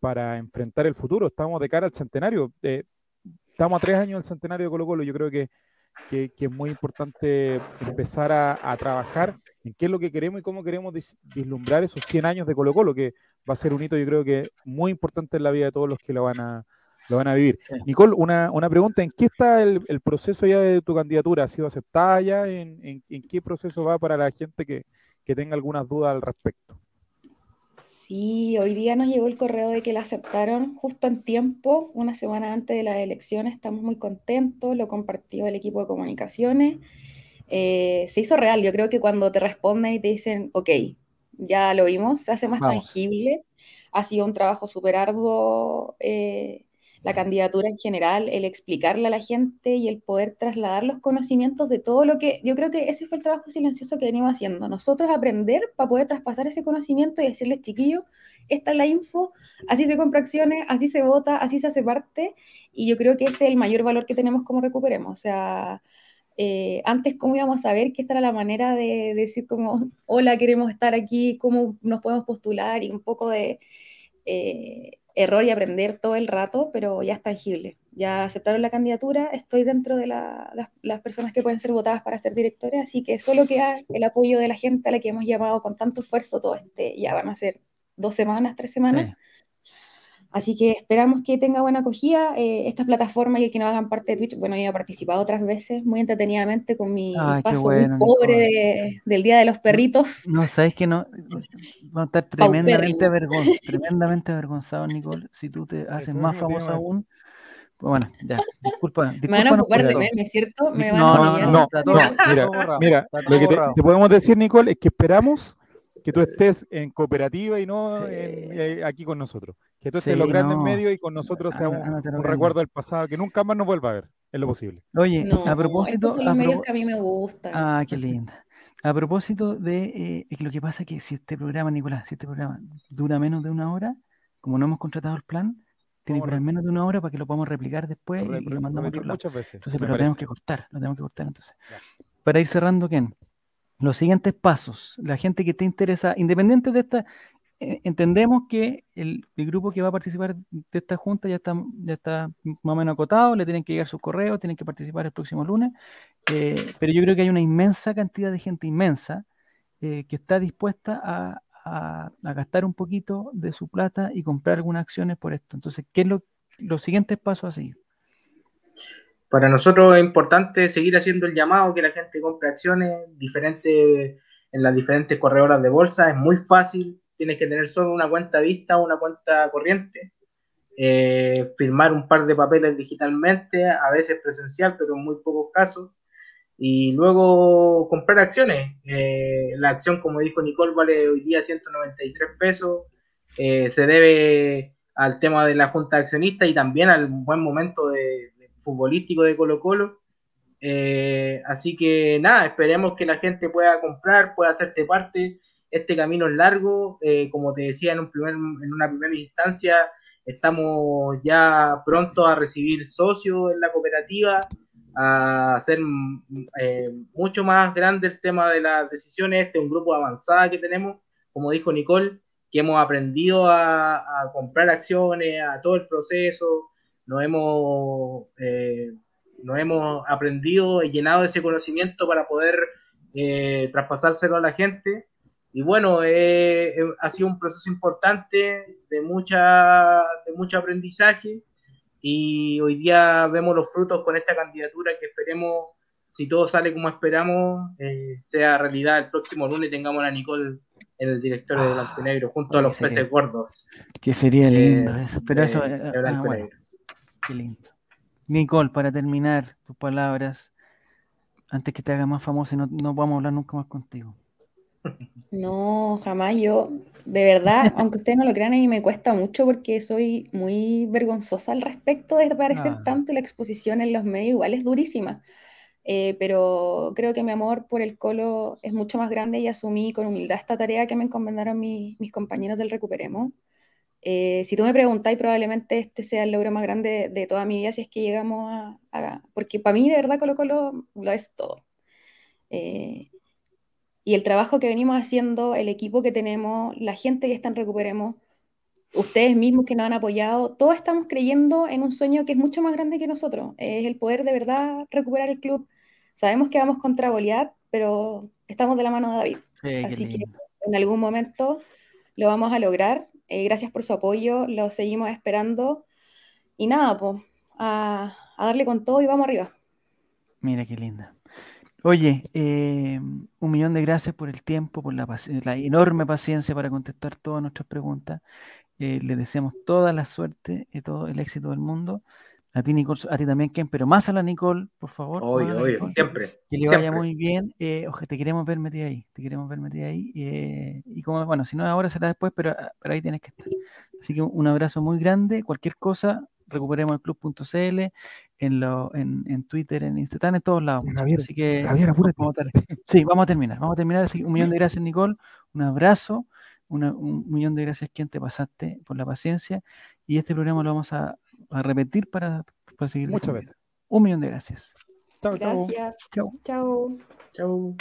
para enfrentar el futuro. Estamos de cara al centenario. Eh, estamos a tres años del centenario de Colo Colo. Yo creo que, que, es muy importante empezar a, trabajar en qué es lo que queremos y cómo queremos vislumbrar esos 100 años de Colo Colo, que va a ser un hito, yo creo que muy importante en la vida de todos los que lo van a, lo van a vivir. Nicole, una, una, pregunta, ¿en qué está el, el, proceso ya de tu candidatura? ¿Ha sido aceptada ya? ¿En, en, qué proceso va para la gente que, que, tenga algunas dudas al respecto? Sí, hoy día nos llegó el correo de que la aceptaron justo en tiempo, una semana antes de las elecciones, estamos muy contentos, lo compartió el equipo de comunicaciones. Eh, se hizo real, yo creo que cuando te responden y te dicen, ok, ya lo vimos, se hace más tangible. Ha sido un trabajo súper arduo. Eh, la candidatura en general, el explicarle a la gente y el poder trasladar los conocimientos de todo lo que yo creo que ese fue el trabajo silencioso que venimos haciendo. Nosotros aprender para poder traspasar ese conocimiento y decirles, chiquillos, esta es la info, así se compra acciones, así se vota, así se hace parte, y yo creo que ese es el mayor valor que tenemos como recuperemos. O sea, eh, antes, ¿cómo íbamos a ver que esta era la manera de, decir como, hola, queremos estar aquí, cómo nos podemos postular y un poco de... Eh, error y aprender todo el rato, pero ya es tangible. Ya aceptaron la candidatura, estoy dentro de las personas que pueden ser votadas para ser directores, así que solo queda el apoyo de la gente a la que hemos llamado con tanto esfuerzo todo este, ya van a ser dos semanas, tres semanas. Así que esperamos que tenga buena acogida eh, esta plataforma y el que no hagan parte de Twitch. Bueno, yo he participado otras veces muy entretenidamente con mi paso muy pobre del Día de los Perritos. No, sabes que no. Vamos a estar tremendamente, avergonzados, tremendamente avergonzados, Nicole, si tú te haces más famoso aún. Pues bueno, ya, disculpa. me van a ocupar de meme, ¿cierto? Me van no, a no, no, no, mira, mira lo que te podemos decir, Nicole, es que esperamos que tú estés en cooperativa y no eh, aquí con nosotros. Que tú estés en los grandes medios y con nosotros sea un, recuerdo del pasado que nunca más nos vuelva a ver, es lo posible. Oye, a propósito. Estos son los medios que a mí me gustan. Ah, qué linda. A propósito de eh, lo que pasa es que si este programa, Nicolás, si este programa dura menos de una hora, como no hemos contratado el plan, tiene que durar menos de una hora para que lo podamos replicar después y lo mandamos a muchas veces. Entonces, pero lo tenemos que cortar, lo tenemos que cortar entonces. Para ir cerrando, Ken, los siguientes pasos. La gente que esté interesada, independiente de esta, eh, entendemos que el, grupo que va a participar de esta junta ya está, ya está más o menos acotado, le tienen que llegar sus correos, tienen que participar el próximo lunes, eh, pero yo creo que hay una inmensa cantidad de gente inmensa eh, que está dispuesta a, gastar un poquito de su plata y comprar algunas acciones por esto. Entonces, ¿qué es lo, los siguientes pasos a seguir? Para nosotros es importante seguir haciendo el llamado que la gente compre acciones diferentes en las diferentes corredoras de bolsa. Es muy fácil, tienes que tener solo una cuenta vista una cuenta corriente. Eh, firmar un par de papeles digitalmente, a veces presencial, pero en muy pocos casos. Y luego comprar acciones. Eh, la acción, como dijo Nicole, vale hoy día 193 pesos. Eh, se debe al tema de la junta de accionistas y también al buen momento de, futbolístico de Colo Colo. Eh, así que nada, esperemos que la gente pueda comprar, pueda hacerse parte. Este camino es largo, eh, como te decía en, un primer, en una primera instancia, estamos ya pronto a recibir socios en la cooperativa, a hacer eh, mucho más grande el tema de las decisiones. Este es un grupo avanzado que tenemos, como dijo Nicole, que hemos aprendido a, a comprar acciones, a todo el proceso, nos hemos, eh, hemos aprendido y llenado ese conocimiento para poder eh, traspasárselo a la gente. Y bueno, eh, ha sido un proceso importante de, mucha, de mucho aprendizaje y hoy día vemos los frutos con esta candidatura que esperemos, si todo sale como esperamos, sea realidad el próximo lunes tengamos a Nicole en el directorio de Blanco Negro junto a los peces gordos. Que sería lindo eso, pero eso... Ah, Qué lindo. Nicole, para terminar, tus palabras, antes que te haga más famosa y no, no a hablar nunca más contigo. No, jamás yo, de verdad, aunque ustedes no lo crean, a mí me cuesta mucho porque soy muy vergonzosa al respecto de aparecer ah. tanto la exposición en los medios, igual es durísima. Eh, pero creo que mi amor por el colo es mucho más grande y asumí con humildad esta tarea que me encomendaron mis compañeros del Recuperemos. Eh, si tú me preguntáis, probablemente este sea el logro más grande de, toda mi vida si es que llegamos a... porque para mí de verdad Colo Colo lo es todo. Eh, y el trabajo que venimos haciendo, el equipo que tenemos, la gente que está en Recuperemos, ustedes mismos que nos han apoyado, todos estamos creyendo en un sueño que es mucho más grande que nosotros. Es el poder de verdad recuperar el club. Sabemos que vamos contra Goliat, pero estamos de la mano de David. Así que en algún momento lo vamos a lograr eh, gracias por su apoyo, lo seguimos esperando. Y nada, pues, a, darle con todo y vamos arriba. Mira qué linda. Oye, eh, un millón de gracias por el tiempo, por la, enorme paciencia para contestar todas nuestras preguntas. Eh, les deseamos toda la suerte y todo el éxito del mundo. A ti, Nicole, a ti también, Ken, pero más a la Nicole, por favor. Oye, siempre. Que le vaya muy bien. Eh, oje, te queremos ver metida ahí, te queremos ver metida ahí. Eh, y como, bueno, si no ahora será después, pero, pero ahí tienes que estar. Así que un abrazo muy grande. Cualquier cosa, recuperemos el club.cl, en, lo, en, en Twitter, en Instagram, en todos lados. Javier, Así que Javier, apúrate. vamos a sí, vamos a terminar. Vamos a terminar. Así que un millón de gracias, Nicole. Un abrazo. una- un millón de gracias, quien te pasaste por la paciencia. Y este programa lo vamos a, a repetir para, para seguir. Muchas veces. Un millón de gracias. Chao, chao. Gracias. Chao. Chao. Chau.